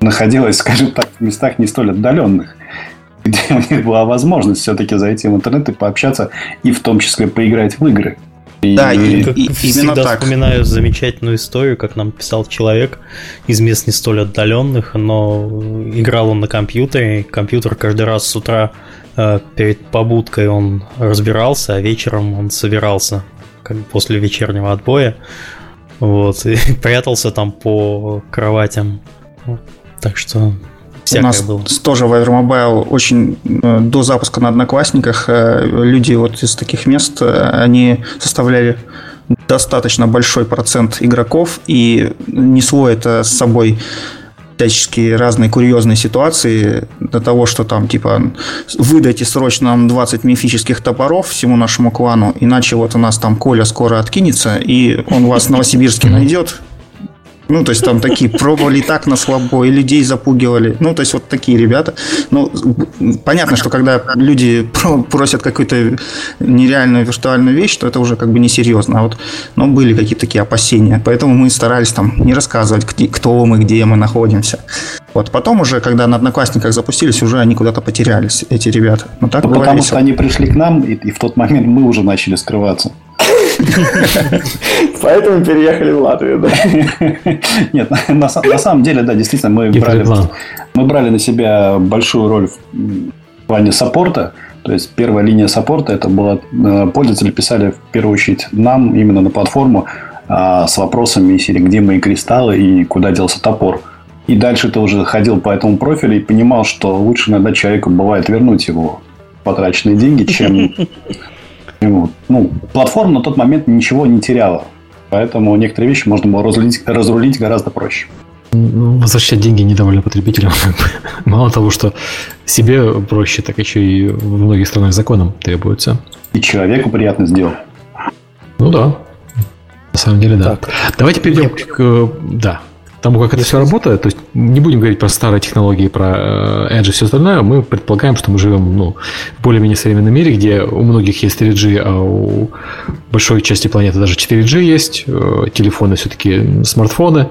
находилось, скажем так, в местах не столь отдаленных, где у них была возможность все-таки зайти в интернет и пообщаться, и в том числе поиграть в игры. И, да, и, как и, всегда так. вспоминаю замечательную историю, как нам писал человек из мест не столь отдаленных, но играл он на компьютере, компьютер каждый раз с утра э, перед побудкой он разбирался, а вечером он собирался как после вечернего отбоя. Вот, и прятался там по кроватям. Так что у нас было. тоже в Avermobile очень э, до запуска на Одноклассниках э, люди вот из таких мест, э, они составляли достаточно большой процент игроков и несло это с собой всяческие разные курьезные ситуации до того, что там типа выдайте срочно нам 20 мифических топоров всему нашему клану, иначе вот у нас там Коля скоро откинется, и он вас в Новосибирске найдет, ну, то есть там такие пробовали так на слабо, и людей запугивали. Ну, то есть вот такие ребята. Ну, понятно, что когда люди просят какую-то нереальную виртуальную вещь, то это уже как бы несерьезно. А вот, но были какие-то такие опасения. Поэтому мы старались там не рассказывать, кто мы, где мы находимся. Вот потом уже, когда на Одноклассниках запустились, уже они куда-то потерялись, эти ребята. Но так ну, потому что они пришли к нам, и, и в тот момент мы уже начали скрываться. Поэтому переехали в Латвию, да? Нет, на, самом деле, да, действительно, мы брали, мы брали на себя большую роль в плане саппорта. То есть первая линия саппорта это была э, пользователи писали в первую очередь нам именно на платформу а, с вопросами серии, где мои кристаллы и куда делся топор. И дальше ты уже ходил по этому профилю и понимал, что лучше иногда человеку бывает вернуть его потраченные деньги, чем... Ну, платформа на тот момент ничего не теряла. Поэтому некоторые вещи можно было разрулить, разрулить гораздо проще. Ну, возвращать деньги недовольно потребителям. Мало того, что себе проще, так еще и в многих странах законом требуется. И человеку приятно сделать. Ну да. На самом деле, да. Так. Давайте перейдем к... Да, тому, как это все работает, то есть не будем говорить про старые технологии, про э, Edge и все остальное, мы предполагаем, что мы живем ну, в более-менее современном мире, где у многих есть 3G, а у большой части планеты даже 4G есть, э, телефоны все-таки смартфоны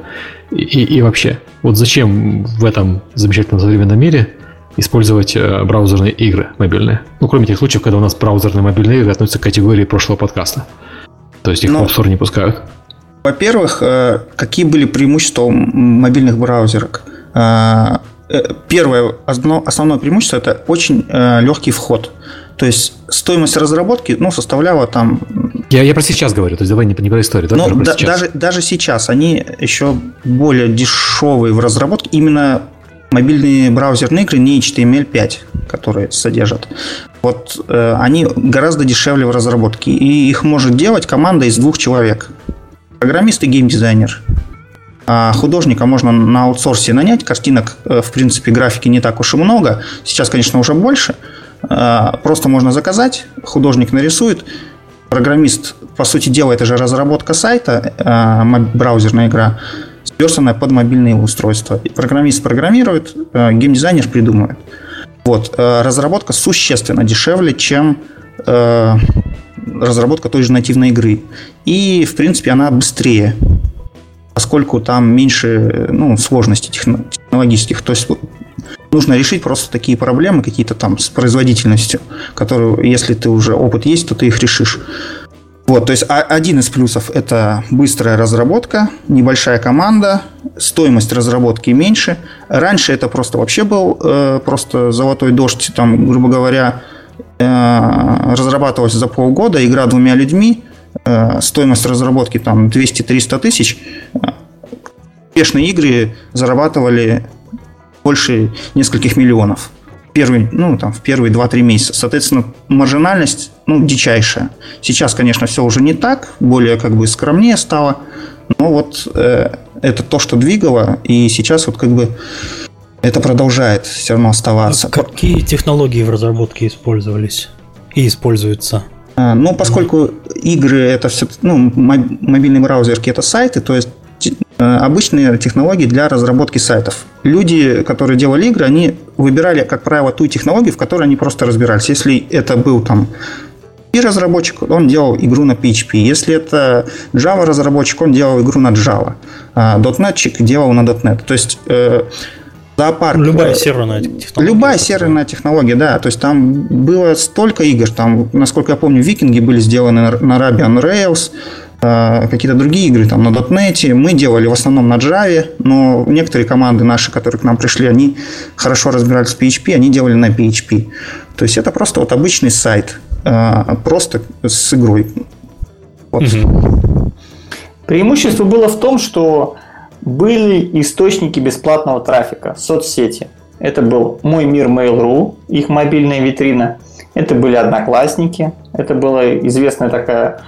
и, и вообще. Вот зачем в этом замечательном современном мире использовать э, браузерные игры мобильные? Ну, кроме тех случаев, когда у нас браузерные мобильные игры относятся к категории прошлого подкаста. То есть их Но... в App Store не пускают. Во-первых, э, какие были преимущества мобильных браузеров? Э, э, первое, основное преимущество – это очень легкий вход. То есть стоимость разработки ну, составляла там... Я, я про сейчас говорю, то есть давай не, не про историю. Но да, даже, даже сейчас они еще более дешевые в разработке. Именно мобильные браузерные игры не HTML5, которые содержат. Вот э, они гораздо дешевле в разработке. И их может делать команда из двух человек. Программист и геймдизайнер. А художника можно на аутсорсе нанять. Картинок, э, в принципе, графики не так уж и много. Сейчас, конечно, уже больше. А, просто можно заказать, художник нарисует. Программист, по сути дела, это же разработка сайта, а, браузерная игра, сверстанная под мобильные устройства. Программист программирует, а, геймдизайнер придумывает. Вот. Разработка существенно дешевле, чем разработка той же нативной игры. И, в принципе, она быстрее, поскольку там меньше ну, сложностей технологических. То есть нужно решить просто такие проблемы какие-то там с производительностью, которые, если ты уже опыт есть, то ты их решишь. Вот, то есть один из плюсов – это быстрая разработка, небольшая команда, стоимость разработки меньше. Раньше это просто вообще был э, просто золотой дождь, там, грубо говоря, Э, разрабатывалась за полгода, игра двумя людьми, э, стоимость разработки там 200-300 тысяч. Успешные игры зарабатывали больше нескольких миллионов. Первый, ну, там, в первые 2-3 месяца. Соответственно, маржинальность ну, дичайшая. Сейчас, конечно, все уже не так, более как бы скромнее стало. Но вот э, это то, что двигало, и сейчас вот как бы это продолжает все равно оставаться. А какие технологии в разработке использовались и используются? А, ну, поскольку игры это все, ну, мобильные браузерки это сайты, то есть э, обычные технологии для разработки сайтов. Люди, которые делали игры, они выбирали, как правило, ту технологию, в которой они просто разбирались. Если это был там и разработчик, он делал игру на PHP. Если это Java разработчик, он делал игру на Java. А .NET делал на .NET. То есть э, зоопарк. Любая серверная технология. Любая серверная технология, да. То есть там было столько игр. Там, насколько я помню, викинги были сделаны на Ruby on Rails, э, какие-то другие игры там на .NET. Мы делали в основном на Java, но некоторые команды наши, которые к нам пришли, они хорошо разбирались в PHP, они делали на PHP. То есть это просто вот обычный сайт, э, просто с игрой. Вот. Угу. Преимущество было в том, что были источники бесплатного трафика, соцсети. Это был Мой мир Mail.ru, их мобильная витрина. Это были Одноклассники. Это была известная такая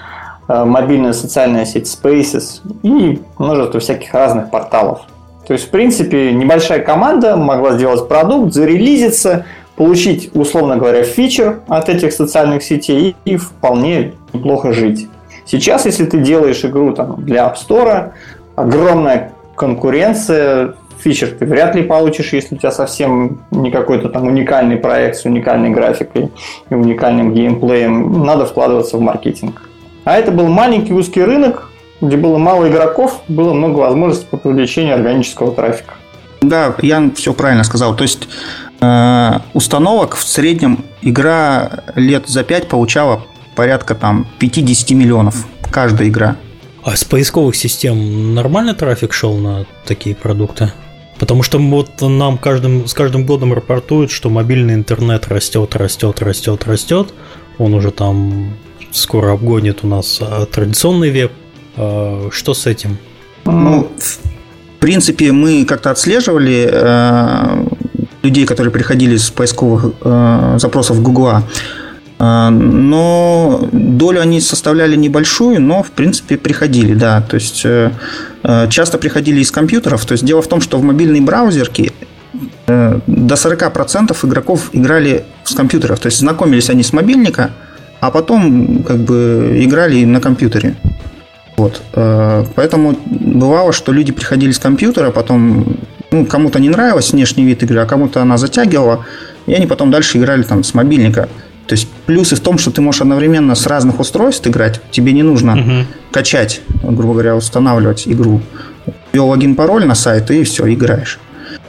э, мобильная социальная сеть Spaces и множество всяких разных порталов. То есть, в принципе, небольшая команда могла сделать продукт, зарелизиться, получить, условно говоря, фичер от этих социальных сетей и вполне неплохо жить. Сейчас, если ты делаешь игру там, для App Store, огромное конкуренция, фичер ты вряд ли получишь, если у тебя совсем не какой-то там уникальный проект с уникальной графикой и уникальным геймплеем. Надо вкладываться в маркетинг. А это был маленький узкий рынок, где было мало игроков, было много возможностей по привлечению органического трафика. Да, Ян все правильно сказал. То есть э, установок в среднем игра лет за 5 получала порядка там 50 миллионов каждая игра. А с поисковых систем нормальный трафик шел на такие продукты? Потому что вот нам каждым, с каждым годом рапортуют, что мобильный интернет растет, растет, растет, растет. Он уже там скоро обгонит у нас а, традиционный веб. А, что с этим? Ну, в принципе, мы как-то отслеживали э, людей, которые приходили с поисковых э, запросов Гугла. Э, но долю они составляли небольшую, но в принципе приходили, да. То есть э, э, часто приходили из компьютеров. То есть дело в том, что в мобильной браузерке до 40% игроков играли с компьютеров. То есть знакомились они с мобильника, а потом как бы играли на компьютере. Вот. Поэтому бывало, что люди приходили с компьютера, потом ну, кому-то не нравилось внешний вид игры, а кому-то она затягивала, и они потом дальше играли там с мобильника. То есть плюсы в том, что ты можешь одновременно с разных устройств играть, тебе не нужно угу. качать, грубо говоря, устанавливать игру. Ввел логин, пароль на сайт и все, играешь.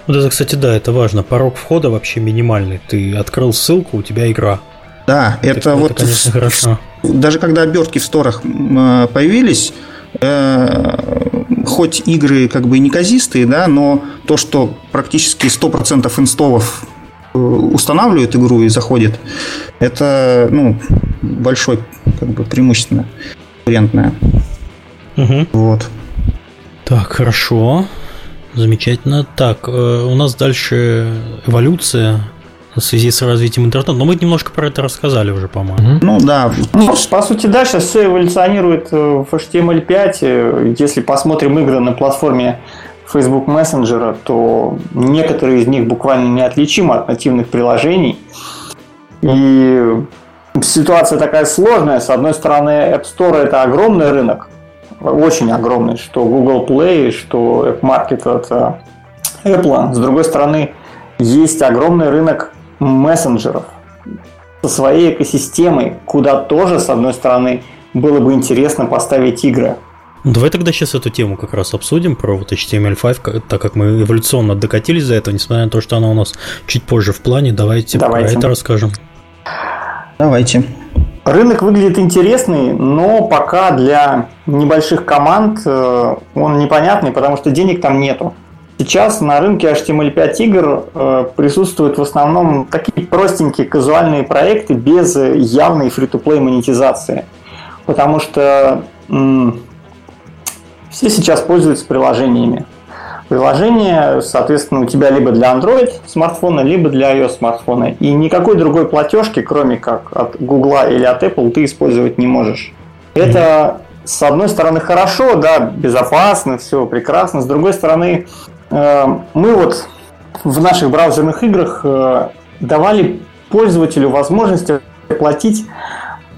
Вот это, кстати, да, это важно. Порог входа вообще минимальный. Ты открыл ссылку, у тебя игра. Да, это, это вот конечно, в, хорошо. даже когда обертки в сторах э, появились, э, хоть игры как бы неказистые, да, но то, что практически 100% инстоллов э, устанавливают игру и заходит, это ну, большое как бы преимущественно конкурентное. Угу. Вот. Так, хорошо. Замечательно. Так, э, у нас дальше эволюция в связи с развитием интернета. Но мы немножко про это рассказали уже, по-моему. Ну да. Ну, по сути, да, сейчас все эволюционирует э, в HTML5. Э, если посмотрим игры на платформе Facebook Messenger, то некоторые из них буквально неотличимы от нативных приложений. И ситуация такая сложная. С одной стороны, App Store это огромный рынок, очень огромный, что Google Play, что App Market от Apple. С другой стороны, есть огромный рынок мессенджеров со своей экосистемой, куда тоже, с одной стороны, было бы интересно поставить игры. Давай тогда сейчас эту тему как раз обсудим про вот HTML5, так как мы эволюционно докатились за это, несмотря на то, что она у нас чуть позже в плане, давайте, давайте. про это расскажем. Давайте. Рынок выглядит интересный, но пока для небольших команд э, он непонятный, потому что денег там нету. Сейчас на рынке HTML5 игр э, присутствуют в основном такие простенькие казуальные проекты без явной free-to-play монетизации. Потому что все сейчас пользуются приложениями. Приложение, соответственно, у тебя либо для Android смартфона, либо для iOS смартфона. И никакой другой платежки, кроме как от Google или от Apple, ты использовать не можешь. Это, с одной стороны, хорошо, да, безопасно, все прекрасно. С другой стороны, Э, мы вот в наших браузерных играх э, давали пользователю возможность платить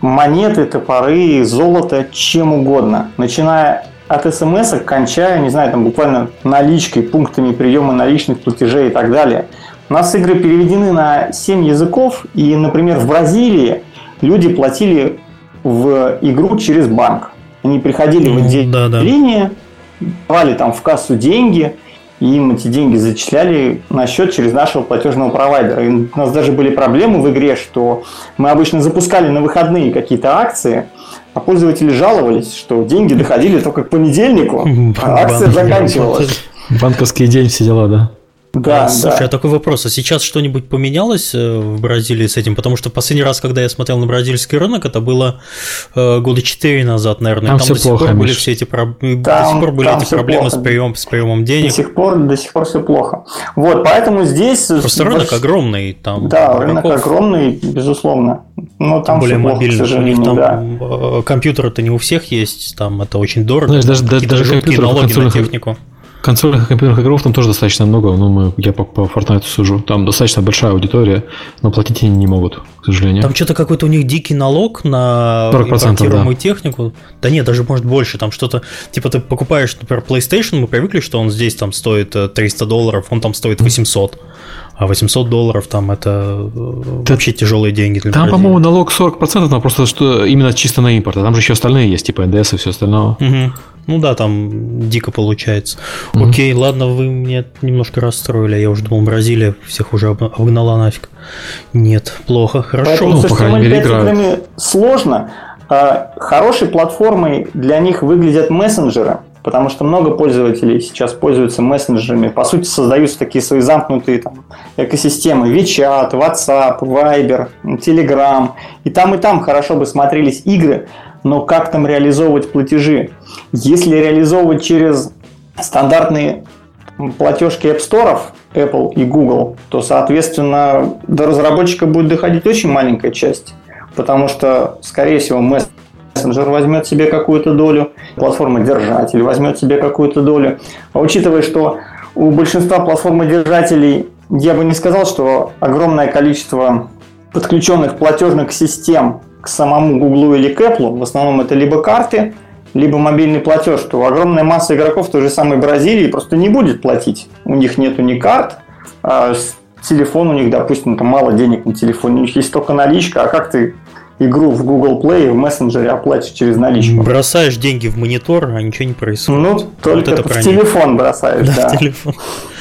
монеты, топоры, золото, чем угодно, начиная от смс, кончая, не знаю, там буквально наличкой, пунктами приема наличных платежей и так далее. У нас игры переведены на 7 языков, и, например, в Бразилии люди платили в игру через банк. Они приходили в отделение, да, да. давали там в кассу деньги, и им эти деньги зачисляли на счет через нашего платежного провайдера. И у нас даже были проблемы в игре, что мы обычно запускали на выходные какие-то акции, а пользователи жаловались, что деньги доходили только к понедельнику, а акция заканчивалась. Банковский день все дела, да? Да, слушай, да. а такой вопрос. А сейчас что-нибудь поменялось э, в Бразилии с этим? Потому что последний раз, когда я смотрел на бразильский рынок, это было э, года 4 назад, наверное. Там, там все до сих плохо, пор были все эти, там, до сих пор были эти проблемы с, прием, с приемом денег. До сих пор, до сих пор все плохо. Вот, поэтому здесь... Просто рынок огромный. Там да, рынок огромный, безусловно. Но там более плохо, мобильный. У них там да. Э, компьютеры-то не у всех есть, там это очень дорого. Знаешь, даже, даже, даже компьютеры на технику. Консольных и компьютерных игров там тоже достаточно много, но мы, я по, по Fortnite сужу. Там достаточно большая аудитория, но платить они не могут, к сожалению. Там что-то какой-то у них дикий налог на импортируемую да. технику. Да нет, даже может больше. Там что-то, типа ты покупаешь, например, PlayStation, мы привыкли, что он здесь там стоит 300 э, долларов, он там стоит 800. А 800 долларов там это да, вообще тяжелые деньги. Для там, по-моему, налог 40%, но просто что именно чисто на импорт. А там же еще остальные есть, типа НДС и все остальное. Угу. Ну да, там дико получается. Mm-hmm. Окей, ладно, вы мне немножко расстроили. Я уже думал, Бразилия всех уже обгнала нафиг. Нет, плохо, хорошо. Поэтому ну, с HTML5 сложно. А, хорошей платформой для них выглядят мессенджеры, потому что много пользователей сейчас пользуются мессенджерами. По сути, создаются такие свои замкнутые там, экосистемы. WeChat, WhatsApp, Viber, Telegram. И там, и там хорошо бы смотрелись игры, но как там реализовывать платежи? Если реализовывать через стандартные платежки App Store, Apple и Google, то, соответственно, до разработчика будет доходить очень маленькая часть. Потому что, скорее всего, мессенджер возьмет себе какую-то долю, платформа-держатель возьмет себе какую-то долю. А учитывая, что у большинства платформодержателей я бы не сказал, что огромное количество подключенных платежных систем к самому Google или к Apple, в основном это либо карты, либо мобильный платеж, то огромная масса игроков той же самой Бразилии просто не будет платить. У них нету ни карт, а телефон у них, допустим, там мало денег на телефоне, у них есть только наличка, а как ты игру в Google Play в мессенджере оплатишь через наличку. Бросаешь деньги в монитор, а ничего не происходит. Ну, только вот это в телефон бросаешь, да. да. В телефон.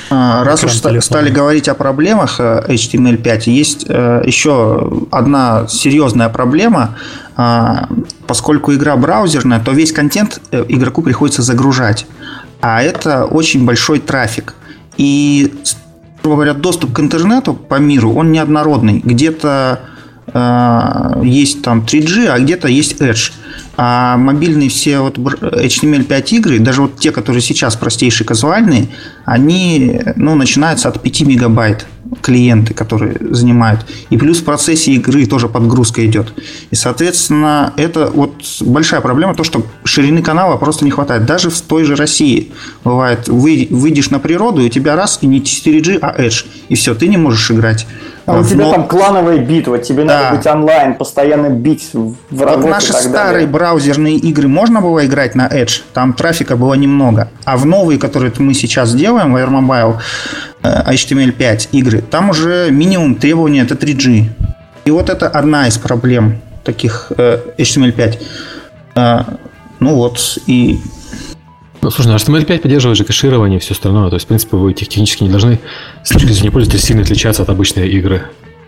А, раз уж телефона. стали говорить о проблемах э, HTML5, есть э, еще одна серьезная проблема. А, поскольку игра браузерная, то весь контент э, игроку приходится загружать. А это очень большой трафик. И, грубо говоря, доступ к интернету по миру, он неоднородный. Где-то есть там 3G, а где-то есть Edge. А мобильные все вот HTML5 игры, даже вот те, которые сейчас простейшие казуальные, они ну, начинаются от 5 мегабайт клиенты, которые занимают. И плюс в процессе игры тоже подгрузка идет. И, соответственно, это вот большая проблема, то, что ширины канала просто не хватает. Даже в той же России бывает, вы, выйдешь на природу, и у тебя раз, и не 4G, а Edge. И все, ты не можешь играть. А у тебя там клановая битва, тебе да. надо быть онлайн, постоянно бить врагов вот наши старые браузерные игры можно было играть на Edge, там трафика было немного. А в новые, которые мы сейчас делаем, в Air Mobile, э, HTML5 игры, там уже минимум требования это 3G. И вот это одна из проблем таких э, HTML5. Э, ну вот, и ну, слушай, ну HTML5 поддерживает же кэширование и все остальное. То есть, в принципе, вы технически не должны с точки зрения пользователя сильно отличаться от обычной игры.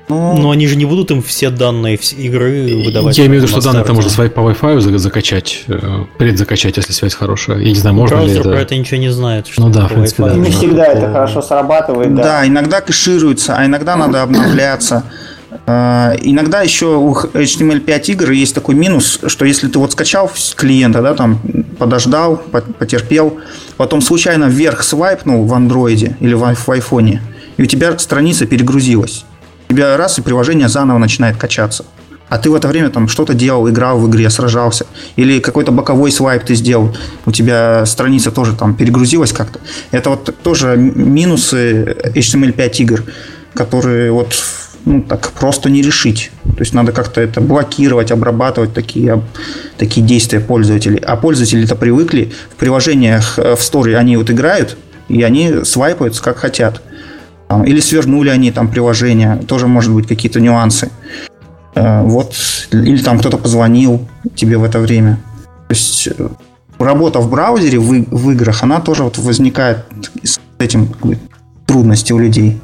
Ну, но они же не будут им все данные игры выдавать. Я имею в виду, что данные там можно по Wi-Fi закачать, э, предзакачать, если связь хорошая. Я не знаю, можно Браузер ли это. про это ничего не знает. Что ну да, в принципе, да. Не всегда это хорошо срабатывает. Да. да, иногда кэшируется, а иногда надо обновляться. А, иногда еще у HTML5 игр есть такой минус, что если ты вот скачал клиента, да, там подождал, потерпел, потом случайно вверх свайпнул в андроиде или в, айфоне, и у тебя страница перегрузилась. У тебя раз, и приложение заново начинает качаться. А ты в это время там что-то делал, играл в игре, сражался. Или какой-то боковой свайп ты сделал. У тебя страница тоже там перегрузилась как-то. Это вот тоже минусы HTML5 игр, которые вот ну, так просто не решить. То есть надо как-то это блокировать, обрабатывать такие, такие действия пользователей. А пользователи-то привыкли, в приложениях э, в сторе они вот играют, и они свайпаются как хотят. Или свернули они там приложение, тоже может быть какие-то нюансы. Э, вот, или там кто-то позвонил тебе в это время. То есть э, работа в браузере в, в играх, она тоже вот возникает с этим трудности у людей.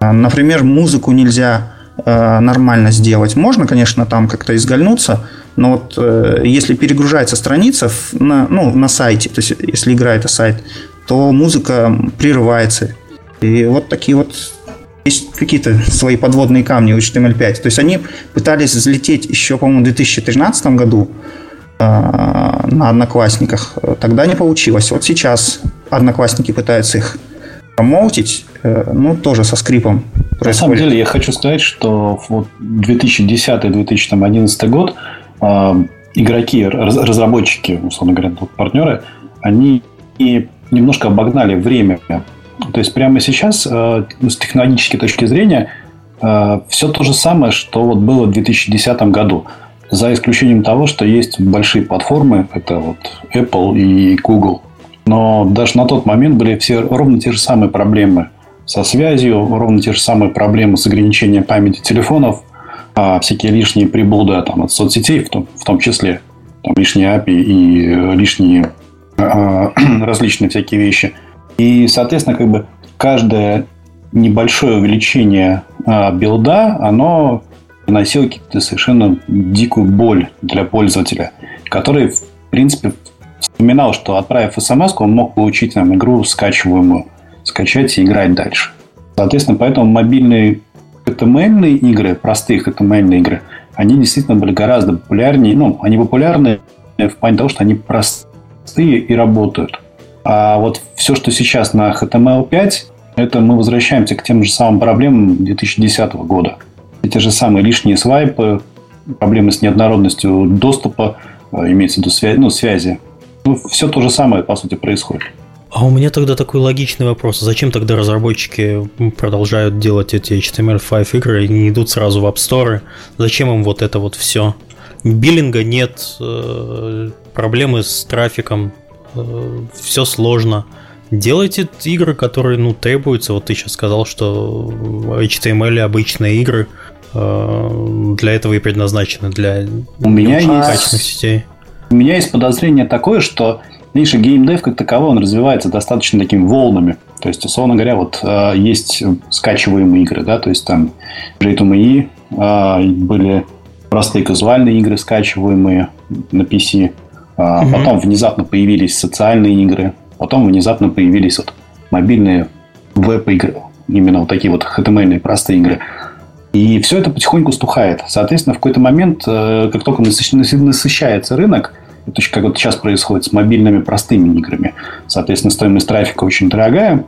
А, например, музыку нельзя э, нормально сделать. Можно, конечно, там как-то изгольнуться, но вот э, если перегружается страница на, ну, на сайте, то есть если игра это сайт, то музыка прерывается. И вот такие вот есть какие-то свои подводные камни у HTML5. То есть они пытались взлететь еще, по-моему, в 2013 году э, на Одноклассниках. Тогда не получилось. Вот сейчас Одноклассники пытаются их промоутить, ну, тоже со скрипом происходит. На самом деле, я хочу сказать, что вот 2010-2011 год э, игроки, разработчики, условно говоря, партнеры, они немножко обогнали время. То есть, прямо сейчас, э, с технологической точки зрения, все то же самое, что вот было в 2010 году. За исключением того, что есть большие платформы, это вот Apple и Google, но даже на тот момент были все ровно те же самые проблемы со связью, ровно те же самые проблемы с ограничением памяти телефонов, а всякие лишние приблуды там, от соцсетей в том, в том числе. Там лишние API и лишние различные всякие вещи. И, соответственно, как бы каждое небольшое увеличение билда, оно приносило какую-то совершенно дикую боль для пользователя, который, в принципе, вспоминал, что отправив смс, он мог получить нам игру скачиваемую, скачать и играть дальше. Соответственно, поэтому мобильные HTML игры, простые HTML игры, они действительно были гораздо популярнее. Ну, они популярны в плане того, что они простые и работают. А вот все, что сейчас на HTML5, это мы возвращаемся к тем же самым проблемам 2010 года. Эти же самые лишние свайпы, проблемы с неоднородностью доступа, э, имеется в виду связи, ну, связи. Ну, все то же самое, по сути, происходит. А у меня тогда такой логичный вопрос. Зачем тогда разработчики продолжают делать эти HTML5 игры и не идут сразу в App Store? Зачем им вот это вот все? Биллинга нет, э, проблемы с трафиком, э, все сложно. Делайте игры, которые ну, требуются. Вот ты сейчас сказал, что HTML обычные игры э, для этого и предназначены, для у меня есть, качественных сетей. У меня есть подозрение такое, что Видишь, геймдев как таковой, он развивается достаточно такими волнами. То есть, условно говоря, вот э, есть скачиваемые игры, да, то есть там J2ME, э, были простые казуальные игры, скачиваемые на PC. Э, угу. Потом внезапно появились социальные игры. Потом внезапно появились вот мобильные веб-игры. Именно вот такие вот HTML простые игры. И все это потихоньку стухает. Соответственно, в какой-то момент, э, как только насыщается рынок, это как вот сейчас происходит с мобильными простыми играми. Соответственно, стоимость трафика очень дорогая.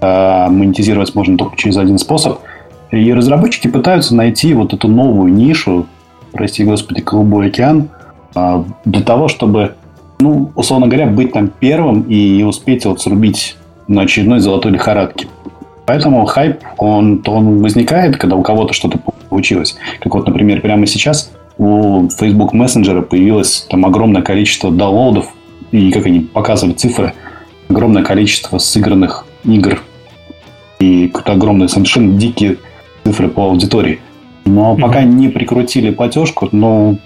А монетизировать можно только через один способ. И разработчики пытаются найти вот эту новую нишу, прости господи, голубой океан, а, для того, чтобы, ну, условно говоря, быть там первым и успеть вот срубить на очередной золотой лихорадке. Поэтому хайп, он, он возникает, когда у кого-то что-то получилось. Как вот, например, прямо сейчас у Facebook Messenger появилось там огромное количество даунлодов, и как они показывали цифры, огромное количество сыгранных игр. И огромные, совершенно дикие цифры по аудитории. Но mm-hmm. пока не прикрутили платежку, ну,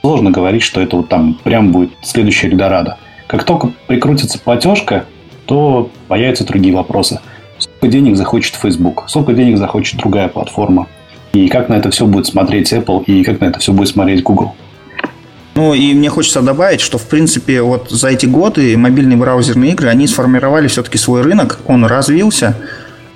сложно говорить, что это вот там прям будет следующая Эльдорадо. Как только прикрутится платежка, то появятся другие вопросы. Сколько денег захочет Facebook? Сколько денег захочет другая платформа? И как на это все будет смотреть Apple, и как на это все будет смотреть Google. Ну, и мне хочется добавить, что, в принципе, вот за эти годы мобильные браузерные игры, они сформировали все-таки свой рынок, он развился.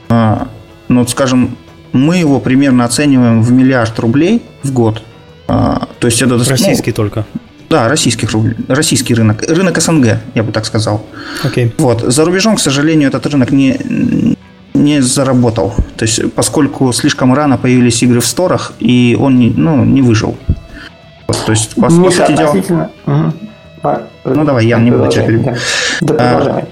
А, ну, скажем, мы его примерно оцениваем в миллиард рублей в год. А, то есть это... Российский ну, только. Да, российских рублей, российский рынок. Рынок СНГ, я бы так сказал. Окей. Вот. За рубежом, к сожалению, этот рынок не, не заработал. То есть, поскольку слишком рано появились игры в сторах, и он не, ну, не выжил. То есть, по, по сути дела... Угу. Ну, давай, я не буду тебя перебивать. Да, а,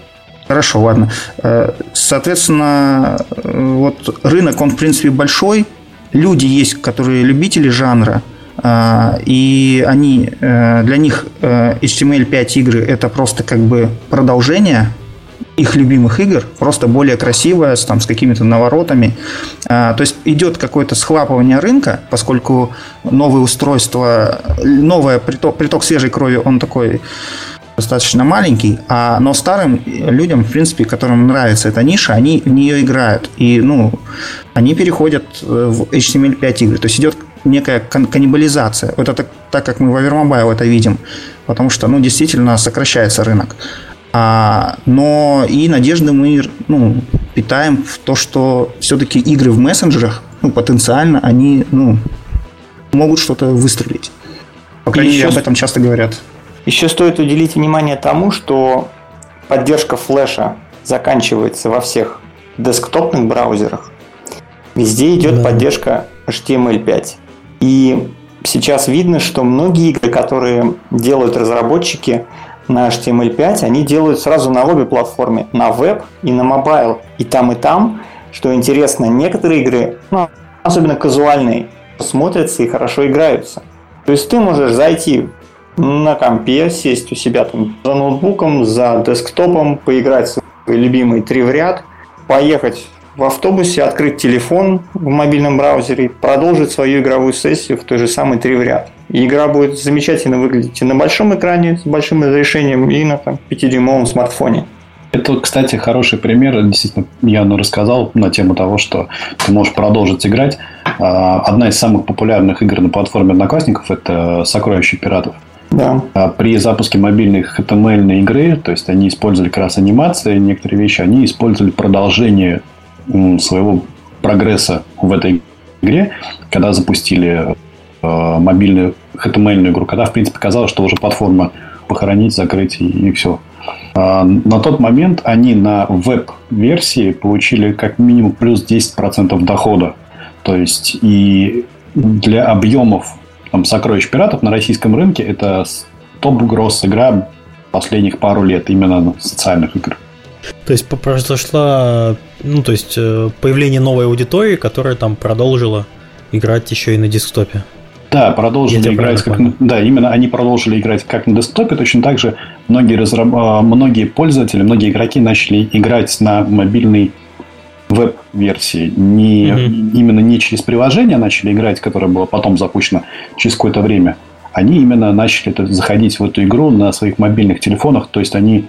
Хорошо, ладно. Э, соответственно, вот рынок, он, в принципе, большой. Люди есть, которые любители жанра, а, и они, э, для них HTML5 э, игры это просто как бы продолжение их любимых игр, просто более красивая, с, там, с какими-то наворотами. А, то есть идет какое-то схлапывание рынка, поскольку новые устройства, новый приток, приток свежей крови, он такой достаточно маленький, а, но старым людям, в принципе, которым нравится эта ниша, они в нее играют. И, ну, они переходят в HTML5 игры. То есть идет некая каннибализация. Вот это так, как мы в Avermobile это видим. Потому что, ну, действительно сокращается рынок. А, но и надежды мы ну, питаем в то, что все-таки игры в мессенджерах, ну, потенциально, они ну, могут что-то выстрелить. По крайней мере, об этом часто говорят. Еще стоит уделить внимание тому, что поддержка флеша заканчивается во всех десктопных браузерах. Везде идет да. поддержка HTML5. И сейчас видно, что многие игры, которые делают разработчики, на HTML5, они делают сразу на обе платформе, на веб и на mobile. И там, и там, что интересно, некоторые игры, ну, особенно казуальные, смотрятся и хорошо играются. То есть ты можешь зайти на компе, сесть у себя там за ноутбуком, за десктопом, поиграть в свои любимые три в ряд, поехать в автобусе, открыть телефон в мобильном браузере, продолжить свою игровую сессию в той же самой три в ряд. И игра будет замечательно выглядеть и на большом экране с большим разрешением, и на там, 5-дюймовом смартфоне. Это, кстати, хороший пример. Действительно, я рассказал на тему того, что ты можешь продолжить играть. А, одна из самых популярных игр на платформе Одноклассников – это «Сокровище пиратов». Да. А при запуске мобильных HTML игры, то есть они использовали как раз анимации, некоторые вещи, они использовали продолжение своего прогресса в этой игре, когда запустили мобильную HTML игру, когда, в принципе, казалось, что уже платформа похоронить, закрыть и, и все. А, на тот момент они на веб-версии получили как минимум плюс 10% дохода. То есть и для объемов там, сокровищ пиратов на российском рынке это топ-гросс игра последних пару лет именно социальных игр. То есть произошла, ну, то есть э, появление новой аудитории, которая там продолжила играть еще и на десктопе. Да, продолжили играть как да, именно они продолжили играть как на десктопе, точно так же многие разраб... А, многие пользователи, многие игроки начали играть на мобильной веб-версии, не mm-hmm. именно не через приложение начали играть, которое было потом запущено через какое-то время. Они именно начали это, заходить в эту игру на своих мобильных телефонах, то есть они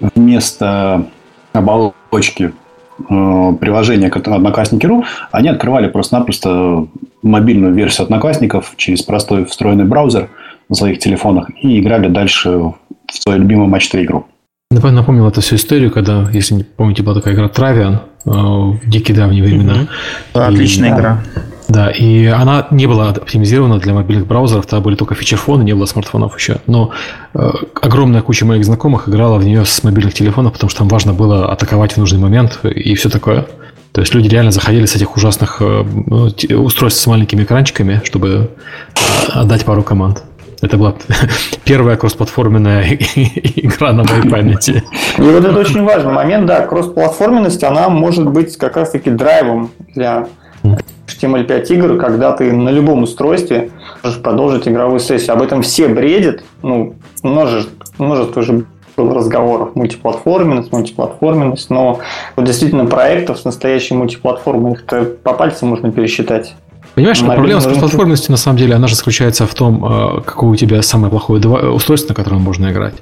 вместо оболочки э, приложения Одноклассники.ру, они открывали просто-напросто мобильную версию Одноклассников через простой встроенный браузер на своих телефонах и играли дальше в свою любимую матч 3 игру. Напомнил эту всю историю, когда, если не помните, была такая игра Травиан э, в дикие давние времена. Mm-hmm. Отличная и, игра. Да, и она не была оптимизирована для мобильных браузеров, тогда были только фичерфоны, не было смартфонов еще. Но э, огромная куча моих знакомых играла в нее с мобильных телефонов, потому что там важно было атаковать в нужный момент и все такое. То есть люди реально заходили с этих ужасных э, ну, устройств с маленькими экранчиками, чтобы э, отдать пару команд. Это была первая кроссплатформенная игра на моей памяти. И вот это очень важный момент, да, кроссплатформенность, она может быть как раз-таки драйвом для HTML5 игр, когда ты на любом устройстве можешь продолжить игровую сессию. Об этом все бредят, ну, множество, множество уже было разговоров мультиплатформенность, мультиплатформенность, но вот действительно проектов с настоящей мультиплатформой их-то по пальцам можно пересчитать. Понимаешь, Мобильный проблема с платформенностью на самом деле, она же заключается в том, э, какое у тебя самое плохое устройство, на котором можно играть.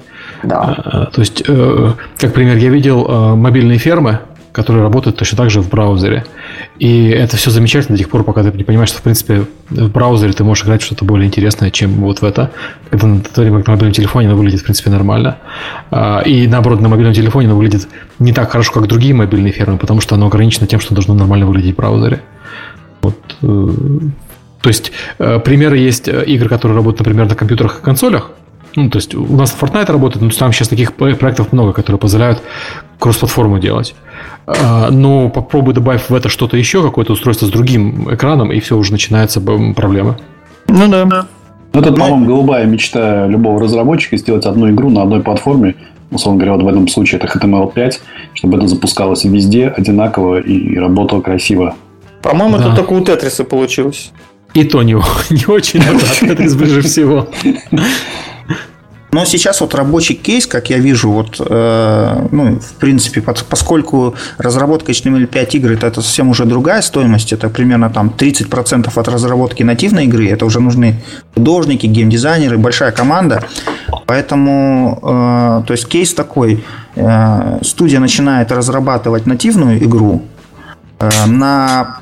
Да. Э, то есть, э, как пример, я видел мобильные фермы, которые работают точно так же в браузере. И это все замечательно до тех пор, пока ты не понимаешь, что, в принципе, в браузере ты можешь играть что-то более интересное, чем вот в это. Когда на, на мобильном телефоне оно выглядит, в принципе, нормально. А, и, наоборот, на мобильном телефоне оно выглядит не так хорошо, как другие мобильные фермы, потому что оно ограничено тем, что должно нормально выглядеть в браузере. Вот. Э, то есть, э, примеры есть э, игр, которые работают, например, на компьютерах и консолях, ну, то есть у нас Fortnite работает, но там сейчас таких проектов много, которые позволяют кросс-платформу делать. А, но попробуй добавь в это что-то еще, какое-то устройство с другим экраном, и все, уже начинается проблема. Ну да. да. Ну, это, по-моему, голубая мечта любого разработчика сделать одну игру на одной платформе. Условно говоря, вот в этом случае это HTML5, чтобы это запускалось везде одинаково и работало красиво. По-моему, да. это только у Тетриса получилось. И то не, не очень, но Тетрис ближе всего. Но сейчас вот рабочий кейс, как я вижу, вот, э, ну, в принципе, под, поскольку разработка HTML5 игр это, это совсем уже другая стоимость, это примерно там 30% от разработки нативной игры, это уже нужны художники, геймдизайнеры, большая команда. Поэтому, э, то есть кейс такой, э, студия начинает разрабатывать нативную игру, э, на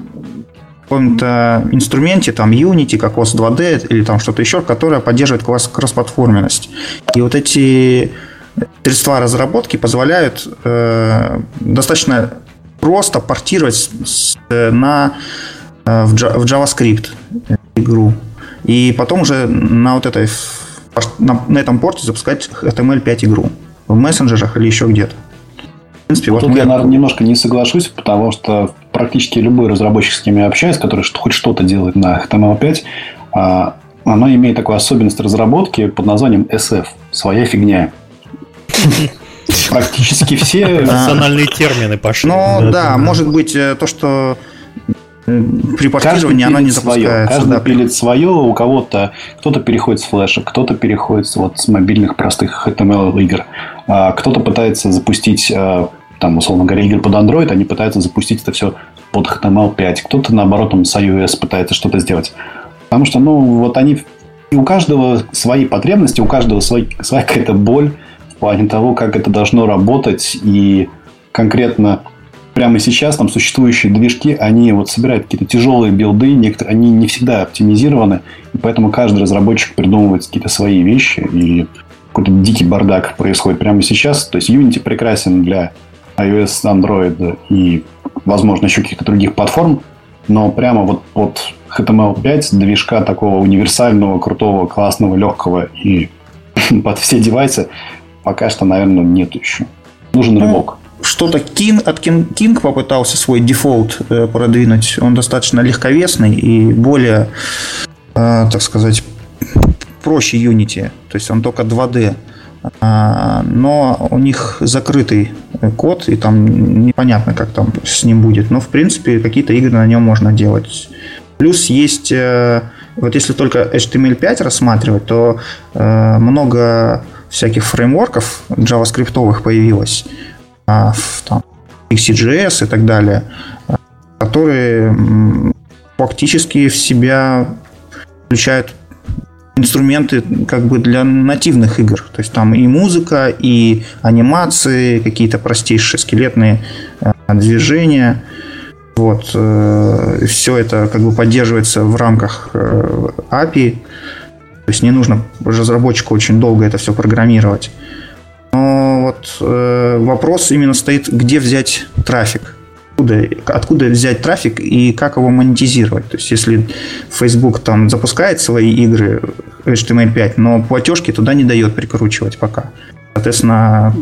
каком-то инструменте, там Unity, как OS 2D или там что-то еще, которое поддерживает кроссплатформенность. И вот эти средства разработки позволяют э, достаточно просто портировать с, на, э, в, в JavaScript игру. И потом уже на вот этой на, на этом порте запускать HTML5 игру в мессенджерах или еще где-то принципе, вот Тут мы... я, наверное, немножко не соглашусь, потому что практически любой разработчик, с кем я общаюсь, который хоть что-то делает на HTML5, а, она имеет такую особенность разработки под названием SF. Своя фигня. Практически все... Национальные термины пошли. Ну да, может быть, э, то, что при портировании оно не запускается. Каждый да, пилит свое, у кого-то кто-то переходит с флеша, кто-то переходит вот с мобильных простых HTML игр, а кто-то пытается запустить а, там, условно говоря, игры под Android, они пытаются запустить это все под HTML5. Кто-то, наоборот, там, с iOS пытается что-то сделать. Потому что, ну, вот они... И у каждого свои потребности, у каждого свой, своя какая-то боль в плане того, как это должно работать. И конкретно прямо сейчас там существующие движки, они вот собирают какие-то тяжелые билды, некоторые, они не всегда оптимизированы, и поэтому каждый разработчик придумывает какие-то свои вещи, и какой-то дикий бардак происходит прямо сейчас. То есть Unity прекрасен для iOS, Android и, возможно, еще каких-то других платформ, но прямо вот под HTML5 движка такого универсального, крутого, классного, легкого и под все девайсы пока что, наверное, нет еще. Нужен ну, рывок. Что-то King, от King, King попытался свой дефолт э, продвинуть. Он достаточно легковесный и более, э, так сказать, проще Unity. То есть он только 2D. А, но у них закрытый код, и там непонятно, как там с ним будет. Но, в принципе, какие-то игры на нем можно делать. Плюс есть, э, вот если только HTML5 рассматривать, то э, много всяких фреймворков JavaScript появилось, а, там, XCGS и так далее, которые фактически в себя включают инструменты как бы для нативных игр. То есть там и музыка, и анимации, какие-то простейшие скелетные э, движения. Вот. Э, все это как бы поддерживается в рамках э, API. То есть не нужно разработчику очень долго это все программировать. Но вот вопрос именно стоит, где взять трафик откуда, откуда взять трафик и как его монетизировать. То есть, если Facebook там запускает свои игры HTML5, но платежки туда не дает прикручивать пока. Соответственно,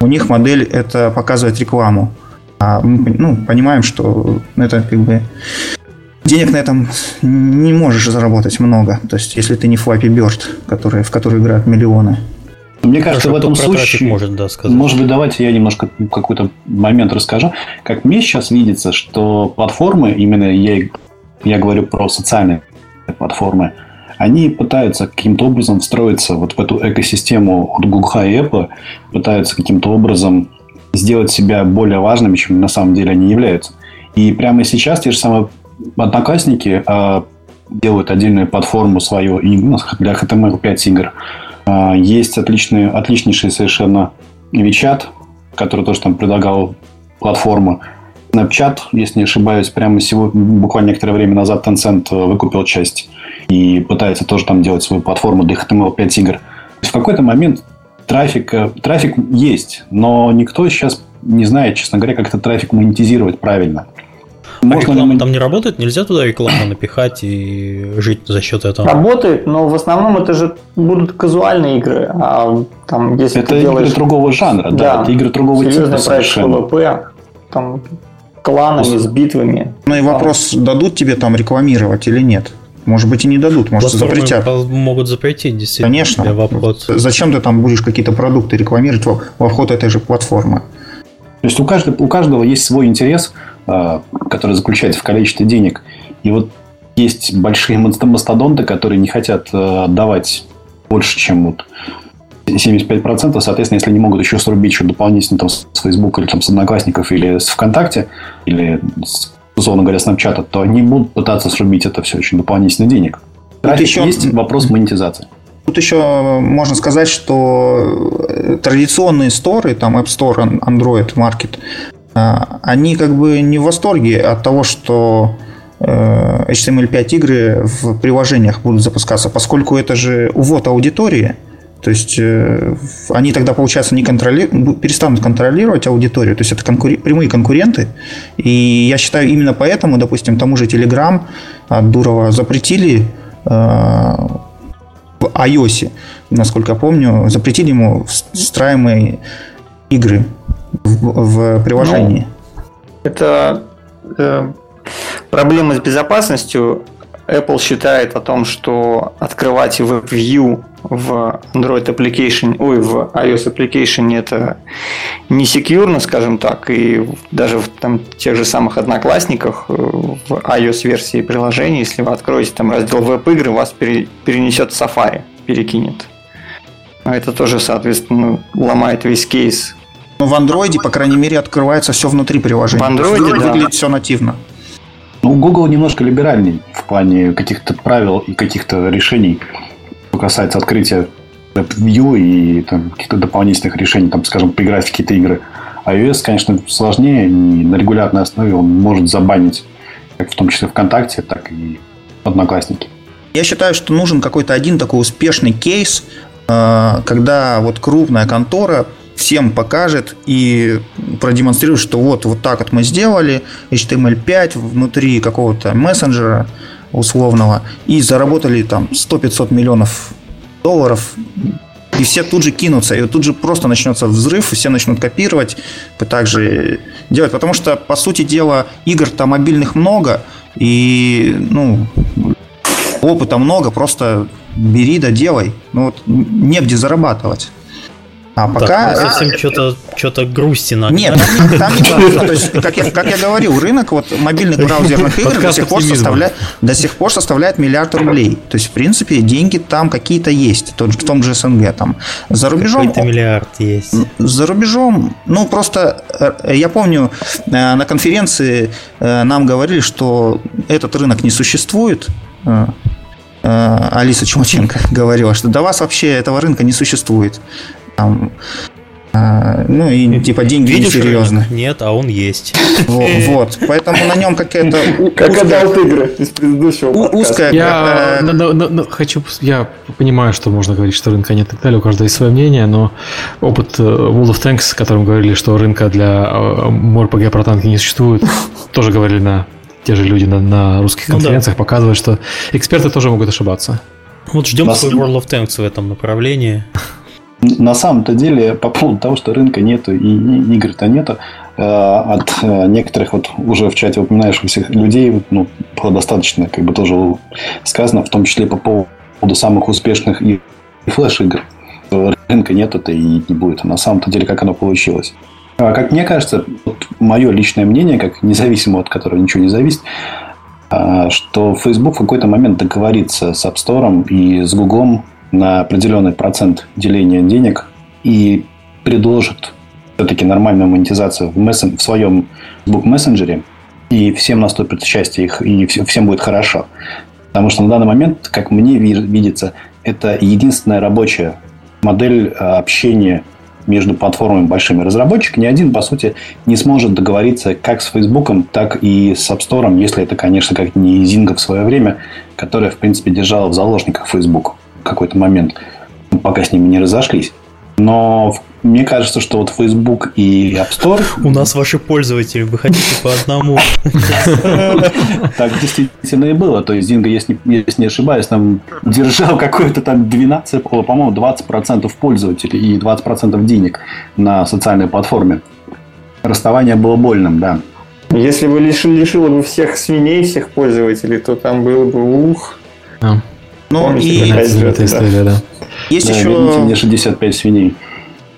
у них модель это показывать рекламу. А мы ну, понимаем, что это как бы денег на этом не можешь заработать много. То есть, если ты не Flappy Bird, который, в который играют миллионы. Мне кажется, Хорошо, в этом случае... Может, да, сказать. может быть, давайте я немножко какой-то момент расскажу. Как мне сейчас видится, что платформы, именно я, я говорю про социальные платформы, они пытаются каким-то образом встроиться вот в эту экосистему от Google и Apple, пытаются каким-то образом сделать себя более важными, чем на самом деле они являются. И прямо сейчас те же самые одноклассники э, делают отдельную платформу свою ну, для HTML5 игр. А, есть отличный, отличнейший совершенно WeChat, который тоже там предлагал платформу. Snapchat, если не ошибаюсь, прямо сегодня, буквально некоторое время назад Tencent э, выкупил часть и пытается тоже там делать свою платформу для HTML5 игр. В какой-то момент трафик, э, трафик есть, но никто сейчас не знает, честно говоря, как этот трафик монетизировать правильно. А Можно реклама ли... там не работает? Нельзя туда рекламу напихать и жить за счет этого? Работает, но в основном это же будут казуальные игры. А там, если это ты делаешь... игры другого жанра, да, да это игры другого типа совершенно. PvP, там кланами, с битвами. Ну и вопрос, а. дадут тебе там рекламировать или нет? Может быть, и не дадут, может, Платформы запретят. Могут запретить, действительно. Конечно. Вопрос. Зачем ты там будешь какие-то продукты рекламировать во вход этой же платформы? То есть у каждого, у каждого есть свой интерес, а, который заключается в количестве денег. И вот есть большие мастодонты, которые не хотят э, отдавать больше, чем вот 75%, соответственно, если они могут еще срубить еще дополнительно там, с Facebook или там, с Одноклассников или с ВКонтакте, или, с, условно говоря, с Snapchat, то они будут пытаться срубить это все очень дополнительно денег. Трафик еще... есть вопрос монетизации. Тут еще можно сказать, что э, традиционные сторы, там App Store, Android Market, они как бы не в восторге от того, что э, HTML5 игры в приложениях будут запускаться, поскольку это же увод аудитории. То есть э, они тогда, получается, не контроли... перестанут контролировать аудиторию. То есть это конкур... прямые конкуренты. И я считаю, именно поэтому, допустим, тому же Telegram от Дурова запретили э, в iOS, насколько я помню, запретили ему встраиваемые игры в, в приложении? Ну, это э, проблема с безопасностью. Apple считает о том, что открывать WebView в Android Application, ой, в iOS Application это не секьюрно, скажем так, и даже в там, тех же самых одноклассниках э, в iOS версии приложения, если вы откроете там раздел веб-игры, вас перенесет в Safari, перекинет. А это тоже, соответственно, ломает весь кейс Но в андроиде, по крайней мере, открывается все внутри приложения. В андроиде, да. выглядит все нативно. Ну, Google немножко либеральней в плане каких-то правил и каких-то решений, что касается открытия View и там, каких-то дополнительных решений, там, скажем, поиграть в какие-то игры. А iOS, конечно, сложнее, и на регулярной основе он может забанить, как в том числе ВКонтакте, так и Одноклассники. Я считаю, что нужен какой-то один такой успешный кейс, э, когда вот крупная контора всем покажет и продемонстрирует, что вот, вот так вот мы сделали, HTML5 внутри какого-то мессенджера условного, и заработали там 100-500 миллионов долларов, и все тут же кинутся, и тут же просто начнется взрыв, и все начнут копировать, также делать, потому что, по сути дела, игр-то мобильных много, и, ну, опыта много, просто бери да делай, ну вот негде зарабатывать. А пока... Так, совсем что-то что грустина. Нет, там, там не. То есть, как я, как я говорил, рынок вот мобильных браузерных игр до сих, пор составляет, до сих пор составляет миллиард рублей. То есть, в принципе, деньги там какие-то есть. Тот, в том же СНГ. Там. За рубежом... Какой-то миллиард есть. За рубежом... Ну, просто э, я помню, э, на конференции э, нам говорили, что этот рынок не существует. Алиса Чумаченко говорила, что до вас вообще этого рынка не существует. Там, а, ну и типа деньги Видишь, несерьезно. Нет, а он есть. Вот, вот. поэтому на нем какая-то как adult игры из предыдущего узкая. Я хочу, я понимаю, что можно говорить, что рынка нет и так далее, у каждого есть свое мнение, но опыт э, World of Tanks, о котором говорили, что рынка для э, MORPG про танки не существует, тоже говорили на те же люди на, на русских конференциях, ну, да. показывают, что эксперты тоже могут ошибаться. Вот ждем свой World of Tanks в этом направлении. На самом-то деле, по поводу того, что рынка нету и игр-то нету, э, от э, некоторых вот уже в чате упоминающихся людей ну, было достаточно как бы тоже сказано, в том числе по поводу самых успешных и флеш-игр. Рынка нет, это и не будет. На самом-то деле, как оно получилось. А как мне кажется, вот мое личное мнение, как независимо от которого ничего не зависит, а, что Facebook в какой-то момент договорится с App Store и с Google на определенный процент деления денег и предложит все-таки нормальную монетизацию в, мессен... в своем Facebook мессенджере, и всем наступит счастье их, и всем будет хорошо. Потому что на данный момент, как мне видится, это единственная рабочая модель а, общения между платформами большими. Разработчик ни один, по сути, не сможет договориться как с Facebook, так и с App Store, если это, конечно, как не Zynga в свое время, которая, в принципе, держала в заложниках Facebook какой-то момент, пока с ними не разошлись. Но мне кажется, что вот Facebook и App Store... У нас ваши пользователи, вы хотите по одному. Так действительно и было. То есть Зинга, если не ошибаюсь, там держал какой-то там 12, по-моему, 20% пользователей и 20% денег на социальной платформе. Расставание было больным, да. Если бы лишило бы всех свиней, всех пользователей, то там было бы ух. Ну Помните, и эта история, да. Есть да, еще... мне 65 свиней.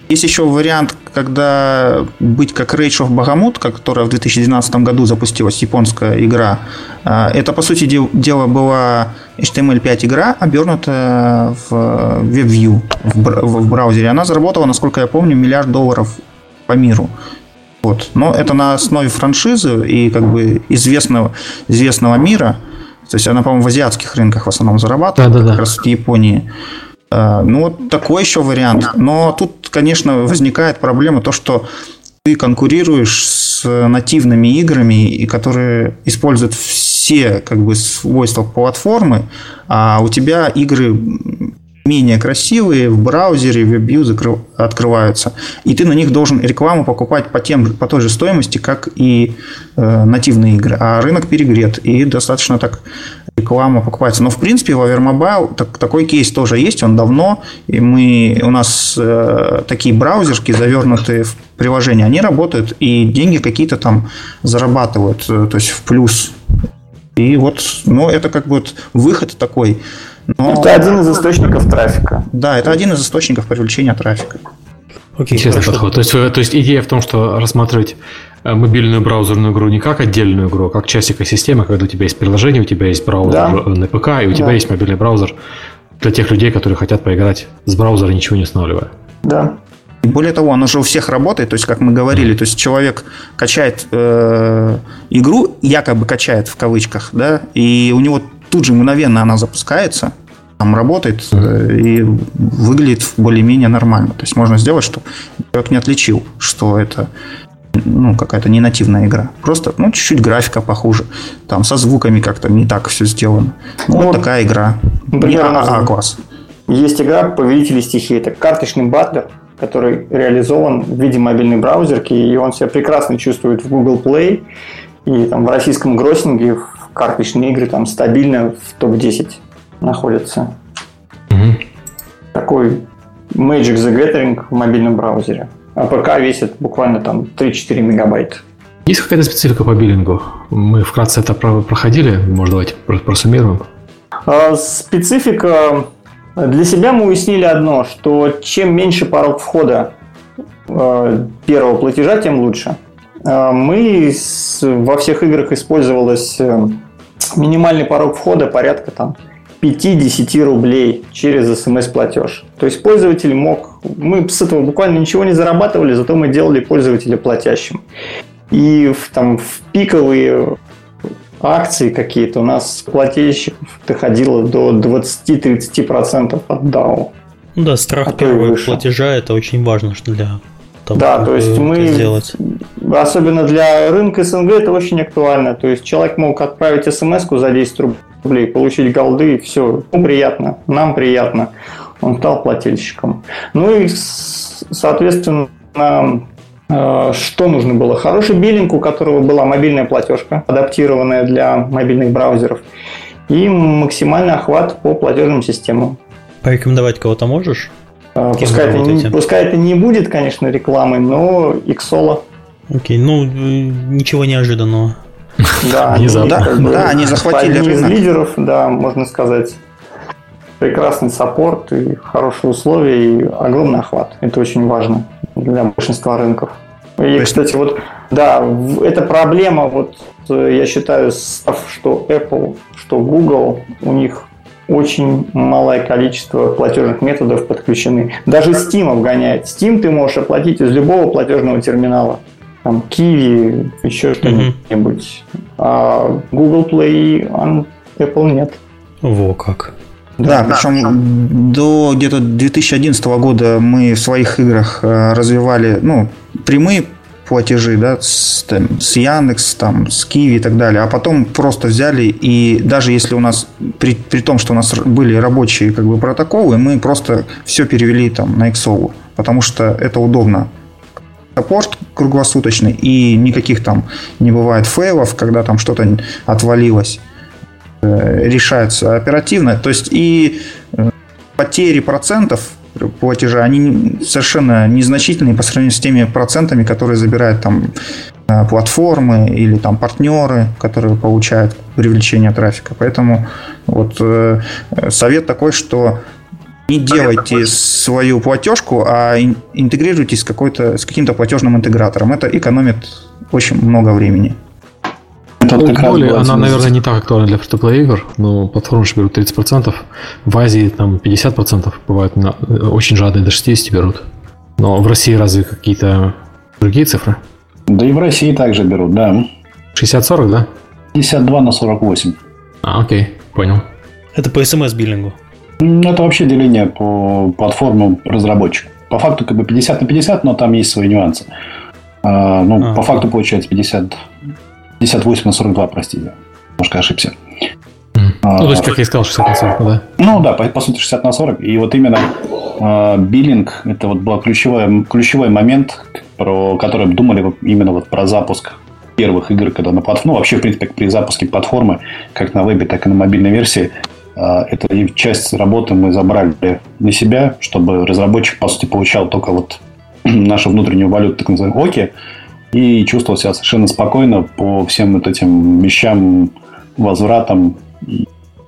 Есть еще вариант, когда быть как Rage of Bahamut, которая в 2012 году запустилась, японская игра. А, это, по сути дела, была HTML5 игра, обернутая в WebView в браузере. Она заработала, насколько я помню, миллиард долларов по миру. Вот. Но это на основе франшизы и как бы известного, известного мира – то есть она, по-моему, в азиатских рынках в основном зарабатывает, да, да, да. как раз в Японии. А, ну, вот такой еще вариант. Но тут, конечно, возникает проблема то, что ты конкурируешь с нативными играми, и которые используют все как бы свойства платформы, а у тебя игры менее красивые, в браузере, в закрыв... открываются. И ты на них должен рекламу покупать по, тем, по той же стоимости, как и э, нативные игры. А рынок перегрет, и достаточно так реклама покупается. Но, в принципе, в Avermobile так, такой кейс тоже есть, он давно, и мы, у нас э, такие браузерки, завернутые в приложение, они работают, и деньги какие-то там зарабатывают, э, то есть в плюс. И вот, ну, это как бы вот выход такой – но... Это один из источников трафика. Да, это один из источников привлечения трафика. Окей, Интересный подход. То есть, то есть идея в том, что рассматривать э, мобильную браузерную игру не как отдельную игру, а как часть экосистемы, когда у тебя есть приложение, у тебя есть браузер да. на ПК, и у тебя да. есть мобильный браузер для тех людей, которые хотят поиграть с браузера, ничего не устанавливая. Да. И более того, оно же у всех работает, то есть, как мы говорили, то есть человек качает э, игру, якобы качает в кавычках, да, и у него тут же мгновенно она запускается, там работает э, и выглядит более-менее нормально. То есть можно сделать, что человек не отличил, что это ну, какая-то не нативная игра. Просто, ну, чуть-чуть графика похуже. Там со звуками как-то не так все сделано. Ну, вот, вот такая игра. Например, не АА-класс. Есть игра «Повелители стихии». Это карточный батлер, который реализован в виде мобильной браузерки, и он себя прекрасно чувствует в Google Play, и там в российском гроссинге в карточные игры там стабильно в топ-10 находятся. Угу. Такой Magic the Gathering в мобильном браузере. А ПК весит буквально там 3-4 мегабайта. Есть какая-то специфика по биллингу? Мы вкратце это проходили, может, давайте просуммируем. А, специфика для себя мы уяснили одно, что чем меньше порог входа э, первого платежа, тем лучше. Э, мы во всех играх использовалась э, минимальный порог входа порядка там 5-10 рублей через смс-платеж. То есть пользователь мог... Мы с этого буквально ничего не зарабатывали, зато мы делали пользователя платящим. И в, там, в пиковые акции какие-то у нас плательщиков доходило до 20-30% от DAO. Ну да, страх а первого платежа это очень важно что для того, да, то есть мы, сделать. особенно для рынка СНГ это очень актуально. То есть человек мог отправить смс за 10 рублей, получить голды, и все, приятно, нам приятно. Он стал плательщиком. Ну и, соответственно, Э, что нужно было? Хороший биллинг, у которого была мобильная платежка, адаптированная для мобильных браузеров, и максимальный охват по платежным системам. Порекомендовать кого-то можешь? Э, пускай это, не, пускай это не будет, конечно, рекламой, но Xolo. Окей, ну ничего неожиданного. Да, да, да, они захватили из лидеров, да, можно сказать. Прекрасный саппорт и хорошие условия и огромный охват. Это очень важно для большинства рынков. И, кстати, вот, да, это проблема, вот, э, я считаю, что Apple, что Google, у них очень малое количество платежных методов подключены. Даже Steam обгоняет. Steam ты можешь оплатить из любого платежного терминала. Там Kiwi, еще что-нибудь. Mm-hmm. А Google Play, Apple нет. Во как. Да, да причем да. до где-то 2011 года мы в своих играх э, развивали ну, прямые платежи, да, с, там, с Яндекс, там, с Киви и так далее, а потом просто взяли и даже если у нас, при, при том, что у нас были рабочие как бы протоколы, мы просто все перевели там на XO, потому что это удобно. Саппорт круглосуточный и никаких там не бывает фейлов, когда там что-то отвалилось. Э, решаются оперативно. То есть и э, потери процентов платежа, они совершенно незначительные по сравнению с теми процентами, которые забирают там э, платформы или там партнеры, которые получают привлечение трафика. Поэтому вот совет такой, что не делайте свою платежку, а интегрируйтесь с, какой-то, с каким-то платежным интегратором. Это экономит очень много времени. Это вот как более, она, наверное, не так актуальна для free игр, но платформы же берут 30%. В Азии там 50% бывают на, очень жадные, до 60 берут. Но в России разве какие-то другие цифры? Да и в России также берут, да. 60-40, да? 52 на 48. А, окей, понял. Это по смс-биллингу? Это вообще деление по платформам разработчиков. По факту как бы 50 на 50, но там есть свои нюансы. А, ну, а, по факту получается 50 58 на 42, простите. Немножко ошибся. А, ну, то есть, как я сказал, 60 на 40, да? Ну, да, по, по сути, 60 на 40. И вот именно э, биллинг, это вот был ключевой, ключевой момент, про который думали именно вот про запуск первых игр, когда на платформе, ну, вообще, в принципе, при запуске платформы, как на вебе, так и на мобильной версии, это часть работы мы забрали на себя, чтобы разработчик, по сути, получал только вот нашу внутреннюю валюту, так называемую ОКИ, и чувствовал себя совершенно спокойно по всем вот этим вещам, возвратам,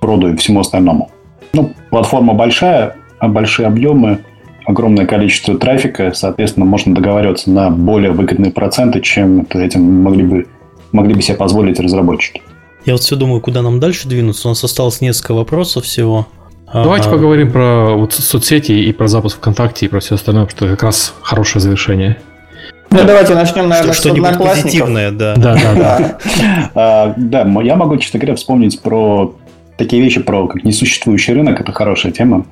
роду и всему остальному. Ну, платформа большая, а большие объемы, огромное количество трафика, соответственно, можно договариваться на более выгодные проценты, чем этим могли бы, могли бы себе позволить разработчики. Я вот все думаю, куда нам дальше двинуться. У нас осталось несколько вопросов всего. Давайте а, поговорим про вот соцсети и про запуск ВКонтакте и про все остальное, что как раз хорошее завершение. Ну, давайте начнем, наверное, что, что-нибудь позитивное, да. Да, да, да. А, да, я могу, честно говоря, вспомнить про такие вещи, про как несуществующий рынок. Это хорошая тема.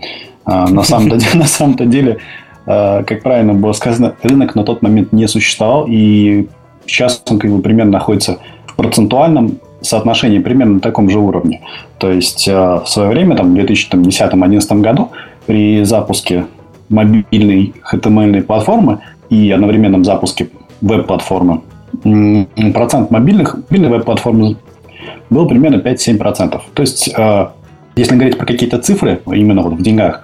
А, на самом-то деле, на самом-то деле а, как правильно было сказано, рынок на тот момент не существовал, и сейчас он как бы примерно находится в процентуальном соотношении примерно на таком же уровне. То есть в свое время, там, в 2010-2011 году, при запуске мобильной HTML платформы и одновременном запуске веб-платформы, процент мобильных, мобильной веб-платформы был примерно 5-7%. То есть, э, если говорить про какие-то цифры, именно вот в деньгах,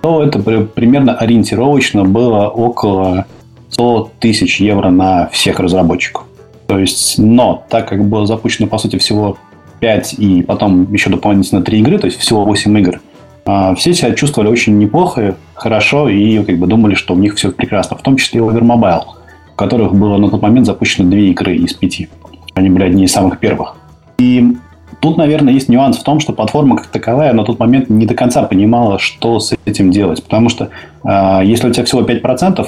то это примерно ориентировочно было около 100 тысяч евро на всех разработчиков. То есть, но так как было запущено, по сути, всего 5 и потом еще дополнительно 3 игры, то есть всего 8 игр, а, все себя чувствовали очень неплохо, хорошо и как бы думали, что у них все прекрасно. В том числе и Overmobile, в которых было на тот момент запущено две игры из пяти. Они были одни из самых первых. И тут, наверное, есть нюанс в том, что платформа как таковая на тот момент не до конца понимала, что с этим делать. Потому что э, если у тебя всего 5%,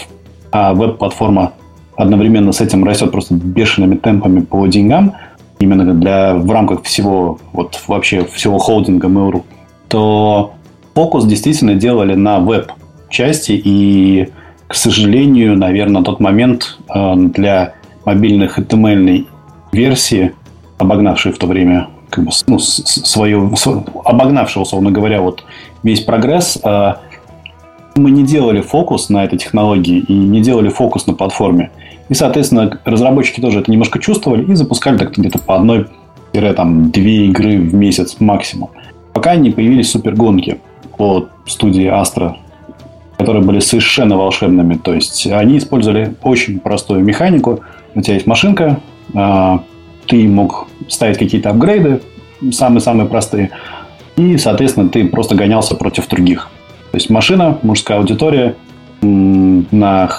а веб-платформа одновременно с этим растет просто бешеными темпами по деньгам, именно для, в рамках всего, вот вообще всего холдинга Mail.ru, то фокус действительно делали на веб-части, и, к сожалению, наверное, на тот момент э, для мобильных HTML версии, обогнавшей в то время как бы, ну, свою, обогнавшего, условно говоря, вот весь прогресс, э, мы не делали фокус на этой технологии и не делали фокус на платформе. И, соответственно, разработчики тоже это немножко чувствовали и запускали так где-то по одной там, две игры в месяц максимум. Пока не появились супергонки по студии Astra, которые были совершенно волшебными. То есть они использовали очень простую механику. У тебя есть машинка, а, ты мог ставить какие-то апгрейды, самые-самые простые, и, соответственно, ты просто гонялся против других. То есть машина, мужская аудитория, на,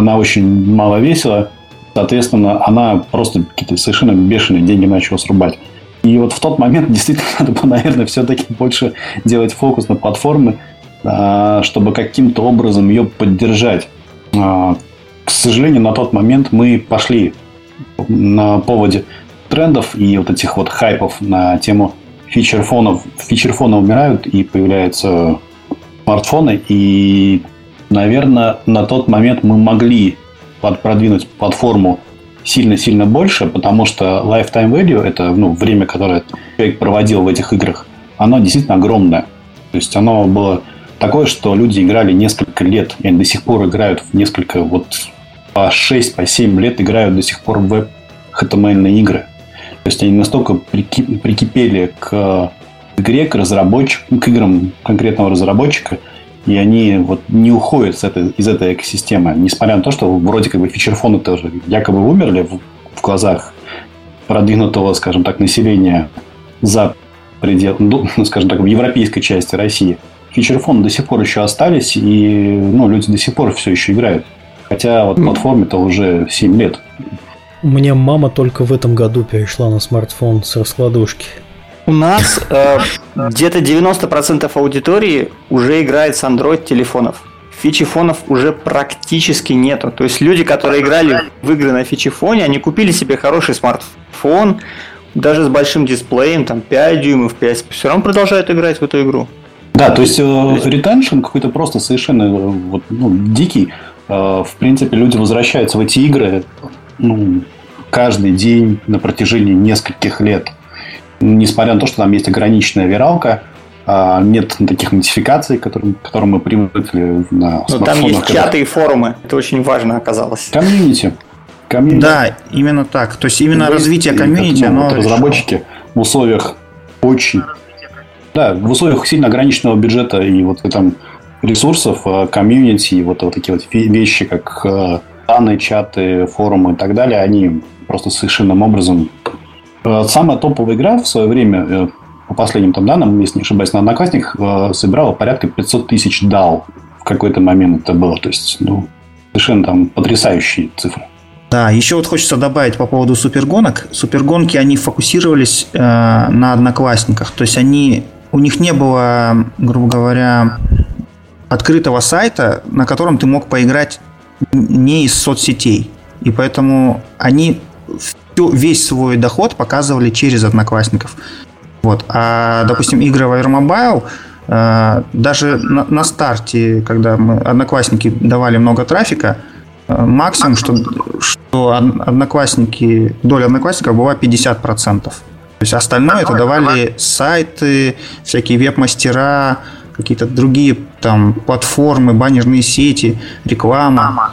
она очень мало весила, соответственно, она просто какие-то совершенно бешеные деньги начала срубать. И вот в тот момент действительно надо было, наверное, все-таки больше делать фокус на платформы, а, чтобы каким-то образом ее поддержать. А, к сожалению, на тот момент мы пошли на поводе трендов и вот этих вот хайпов на тему фичер-фонов. Фичер-фоны умирают и появляются смартфоны. И, наверное, на тот момент мы могли продвинуть платформу сильно-сильно больше, потому что lifetime value, это ну, время, которое человек проводил в этих играх, оно действительно огромное. То есть оно было такое, что люди играли несколько лет, и они до сих пор играют в несколько, вот по 6, по 7 лет играют до сих пор в веб HTML игры. То есть они настолько прикипели к игре, к разработчику, к играм конкретного разработчика, и они вот не уходят с этой, из этой экосистемы, несмотря на то, что вроде как бы фичерфоны тоже якобы умерли в, в глазах продвинутого, скажем так, населения за предел, ну, скажем так, в европейской части России. Фичерфоны до сих пор еще остались, и ну, люди до сих пор все еще играют. Хотя вот платформе-то уже 7 лет. У меня мама только в этом году перешла на смартфон с раскладушки. У нас э, где-то 90% аудитории уже играет с Android-телефонов. Фичифонов уже практически нету. То есть люди, которые играли в игры на фичифоне, они купили себе хороший смартфон, даже с большим дисплеем, там 5 дюймов, 5, все равно продолжают играть в эту игру. Да, то есть retention э, какой-то просто совершенно э, вот, ну, дикий. В принципе, люди возвращаются в эти игры ну, каждый день на протяжении нескольких лет несмотря на то, что там есть ограниченная виралка, а, нет таких нотификаций, к которым, к которым мы привыкли на Но там есть когда... чаты и форумы. Это очень важно оказалось. Комьюнити. комьюнити. Да, именно так. То есть именно есть, развитие комьюнити, оно... Вот разработчики в условиях очень... Да, в условиях сильно ограниченного бюджета и вот там ресурсов, а, комьюнити, и вот, вот такие вот вещи, как а, данные, чаты, форумы и так далее, они просто совершенным образом самая топовая игра в свое время, э, по последним там данным, если не ошибаюсь, на Одноклассник э, собирала порядка 500 тысяч дал. В какой-то момент это было. То есть, ну, совершенно там потрясающие цифры. Да, еще вот хочется добавить по поводу супергонок. Супергонки, они фокусировались э, на одноклассниках. То есть они у них не было, грубо говоря, открытого сайта, на котором ты мог поиграть не из соцсетей. И поэтому они всю, весь свой доход показывали через одноклассников. Вот. А, допустим, игры в Airmobile, э, даже на, на старте, когда мы одноклассники давали много трафика, э, максимум, что, что одноклассники, доля одноклассников была 50%. То есть остальное это давали сайты, всякие веб-мастера, какие-то другие там платформы, баннерные сети, реклама.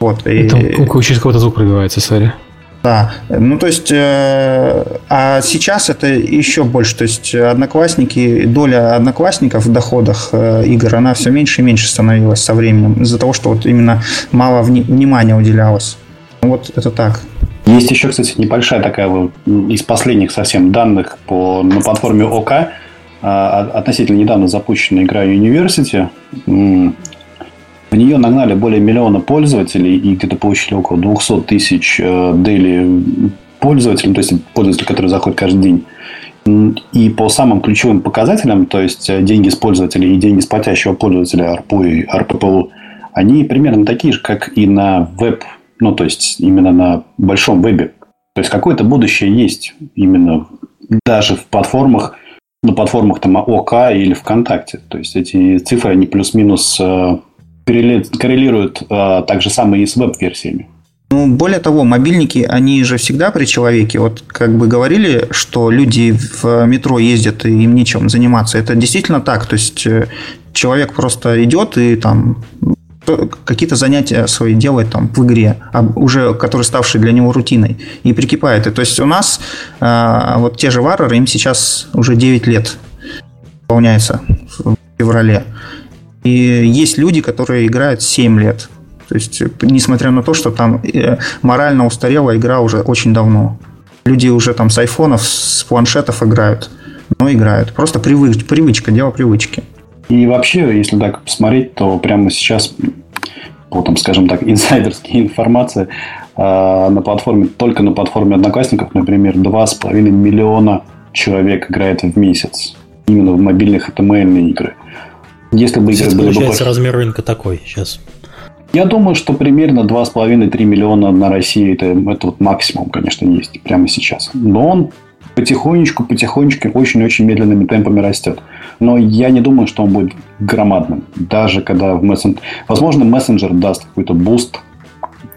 Вот. И... Там через кого-то звук пробивается, сори. Да, ну то есть, э, а сейчас это еще больше, то есть одноклассники, доля одноклассников в доходах э, игр, она все меньше и меньше становилась со временем, из-за того, что вот именно мало вни- внимания уделялось. Вот это так. Есть еще, кстати, небольшая такая вот из последних совсем данных по, на платформе ОК, а, относительно недавно запущенная игра University. В нее нагнали более миллиона пользователей и где-то получили около 200 тысяч дели э, пользователей, то есть пользователи, которые заходят каждый день. И по самым ключевым показателям, то есть э, деньги с пользователей и деньги с платящего пользователя АРПУ и РППУ, они примерно такие же, как и на веб, ну, то есть именно на большом вебе. То есть какое-то будущее есть именно даже в платформах, на платформах там ОК или ВКонтакте. То есть эти цифры, они плюс-минус э, коррелируют э, так же самое и с веб-версиями. Ну, более того, мобильники, они же всегда при человеке. Вот как бы говорили, что люди в метро ездят и им нечем заниматься. Это действительно так. То есть э, человек просто идет и там какие-то занятия свои делает там в игре, а уже которые ставшие для него рутиной, и прикипает. И, то есть у нас а, вот те же варвары, им сейчас уже 9 лет выполняется в феврале. И есть люди, которые играют 7 лет. То есть, несмотря на то, что там э, морально устарела игра уже очень давно. Люди уже там с айфонов, с планшетов играют, но играют. Просто привыч, привычка, дело привычки. И вообще, если так посмотреть, то прямо сейчас, по, там, скажем так, инсайдерские информации э, на платформе, только на платформе Одноклассников, например, 2,5 миллиона человек играет в месяц. Именно в мобильных HTML игры. Если бы игры были получается бы... размер рынка такой сейчас. Я думаю, что примерно 2,5-3 миллиона на России это, это вот максимум, конечно, есть прямо сейчас. Но он потихонечку, потихонечку, очень-очень медленными темпами растет. Но я не думаю, что он будет громадным. Даже когда в мессенджер... Возможно, мессенджер даст какой-то boost,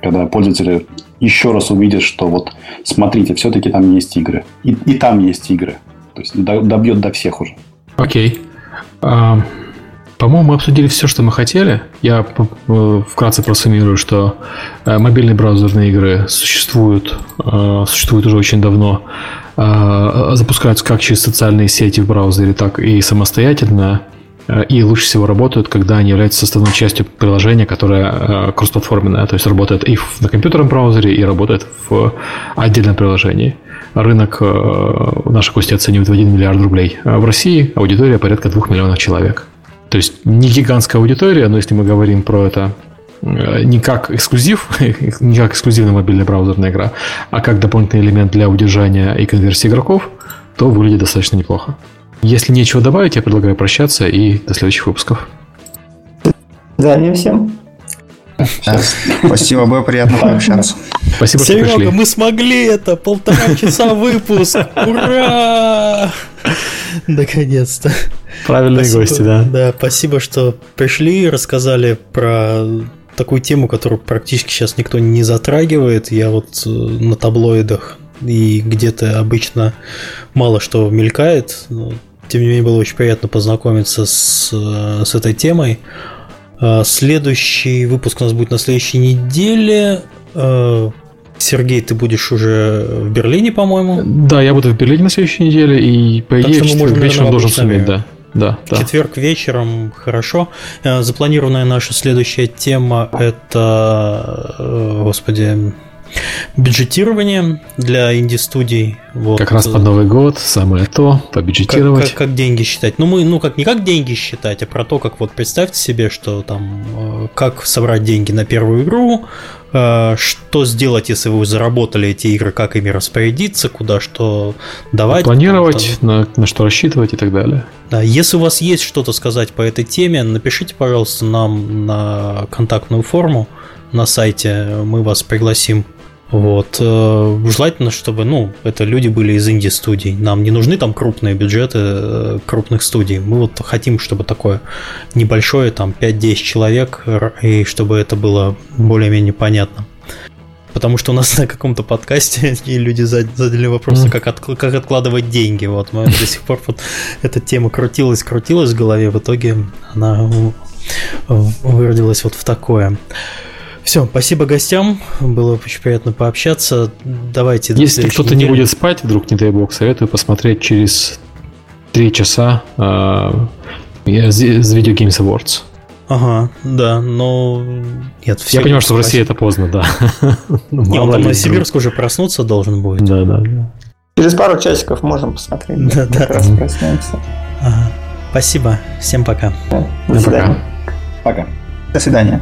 когда пользователи еще раз увидят, что вот смотрите, все-таки там есть игры. И, и там есть игры. То есть добьет до всех уже. Окей. А, по-моему, мы обсудили все, что мы хотели. Я э, вкратце просуммирую, что э, мобильные браузерные игры существуют, э, существуют уже очень давно. Запускаются как через социальные сети в браузере, так и самостоятельно. И лучше всего работают, когда они являются составной частью приложения, которое кроссплатформенное, то есть работает и на компьютерном браузере, и работает в отдельном приложении. Рынок наши гости оценивают в 1 миллиард рублей. В России аудитория порядка 2 миллионов человек. То есть не гигантская аудитория, но если мы говорим про это Э, не как эксклюзив, не как эксклюзивная мобильная браузерная игра, а как дополнительный элемент для удержания и конверсии игроков, то выглядит достаточно неплохо. Если нечего добавить, я предлагаю прощаться и до следующих выпусков. Задним всем. Спасибо, было приятно пообщаться. Спасибо, Серега, что пришли. мы смогли это! Полтора часа выпуск! Ура! Наконец-то. Правильные спасибо, гости, да. Да, спасибо, что пришли, рассказали про такую тему, которую практически сейчас никто не затрагивает. Я вот э, на таблоидах и где-то обычно мало что мелькает. Но, тем не менее, было очень приятно познакомиться с, э, с этой темой. А, следующий выпуск у нас будет на следующей неделе. Сергей, ты будешь уже в Берлине, по-моему? Да, я буду в Берлине на следующей неделе, и по идее вечером должен суметь, да. Да, да. Четверг вечером, хорошо. Э, запланированная наша следующая тема это, э, господи, бюджетирование для инди-студий. Вот. Как раз под Новый год, самое то, побюджетировать. Как, как, как деньги считать. Ну, мы, ну, как не как деньги считать, а про то, как вот представьте себе, что там, э, как собрать деньги на первую игру, что сделать, если вы заработали эти игры, как ими распорядиться, куда что давать. Планировать, там, на, на что рассчитывать и так далее. Да, если у вас есть что-то сказать по этой теме, напишите, пожалуйста, нам на контактную форму на сайте, мы вас пригласим. Вот. Э, желательно, чтобы, ну, это люди были из инди-студий. Нам не нужны там крупные бюджеты э, крупных студий. Мы вот хотим, чтобы такое небольшое, там, 5-10 человек, и чтобы это было более-менее понятно потому что у нас на каком-то подкасте и люди задали вопрос, mm. как, от, как откладывать деньги. Вот мы до сих пор вот эта тема крутилась, крутилась в голове, в итоге она выродилась вот в такое. Все, спасибо гостям, было очень приятно пообщаться. Давайте. Если кто-то не будет спать, вдруг, не дай бог, советую посмотреть через три часа э, с Video Games Awards. Ага, да, но нет. Я понимаю, что в России это поздно, да. Не, он там Новосибирск уже проснуться должен будет. Да, да, да. Через пару часиков можем посмотреть. Да, да. Раз проснемся. Ага. Спасибо. Всем пока. До свидания. Пока. До свидания.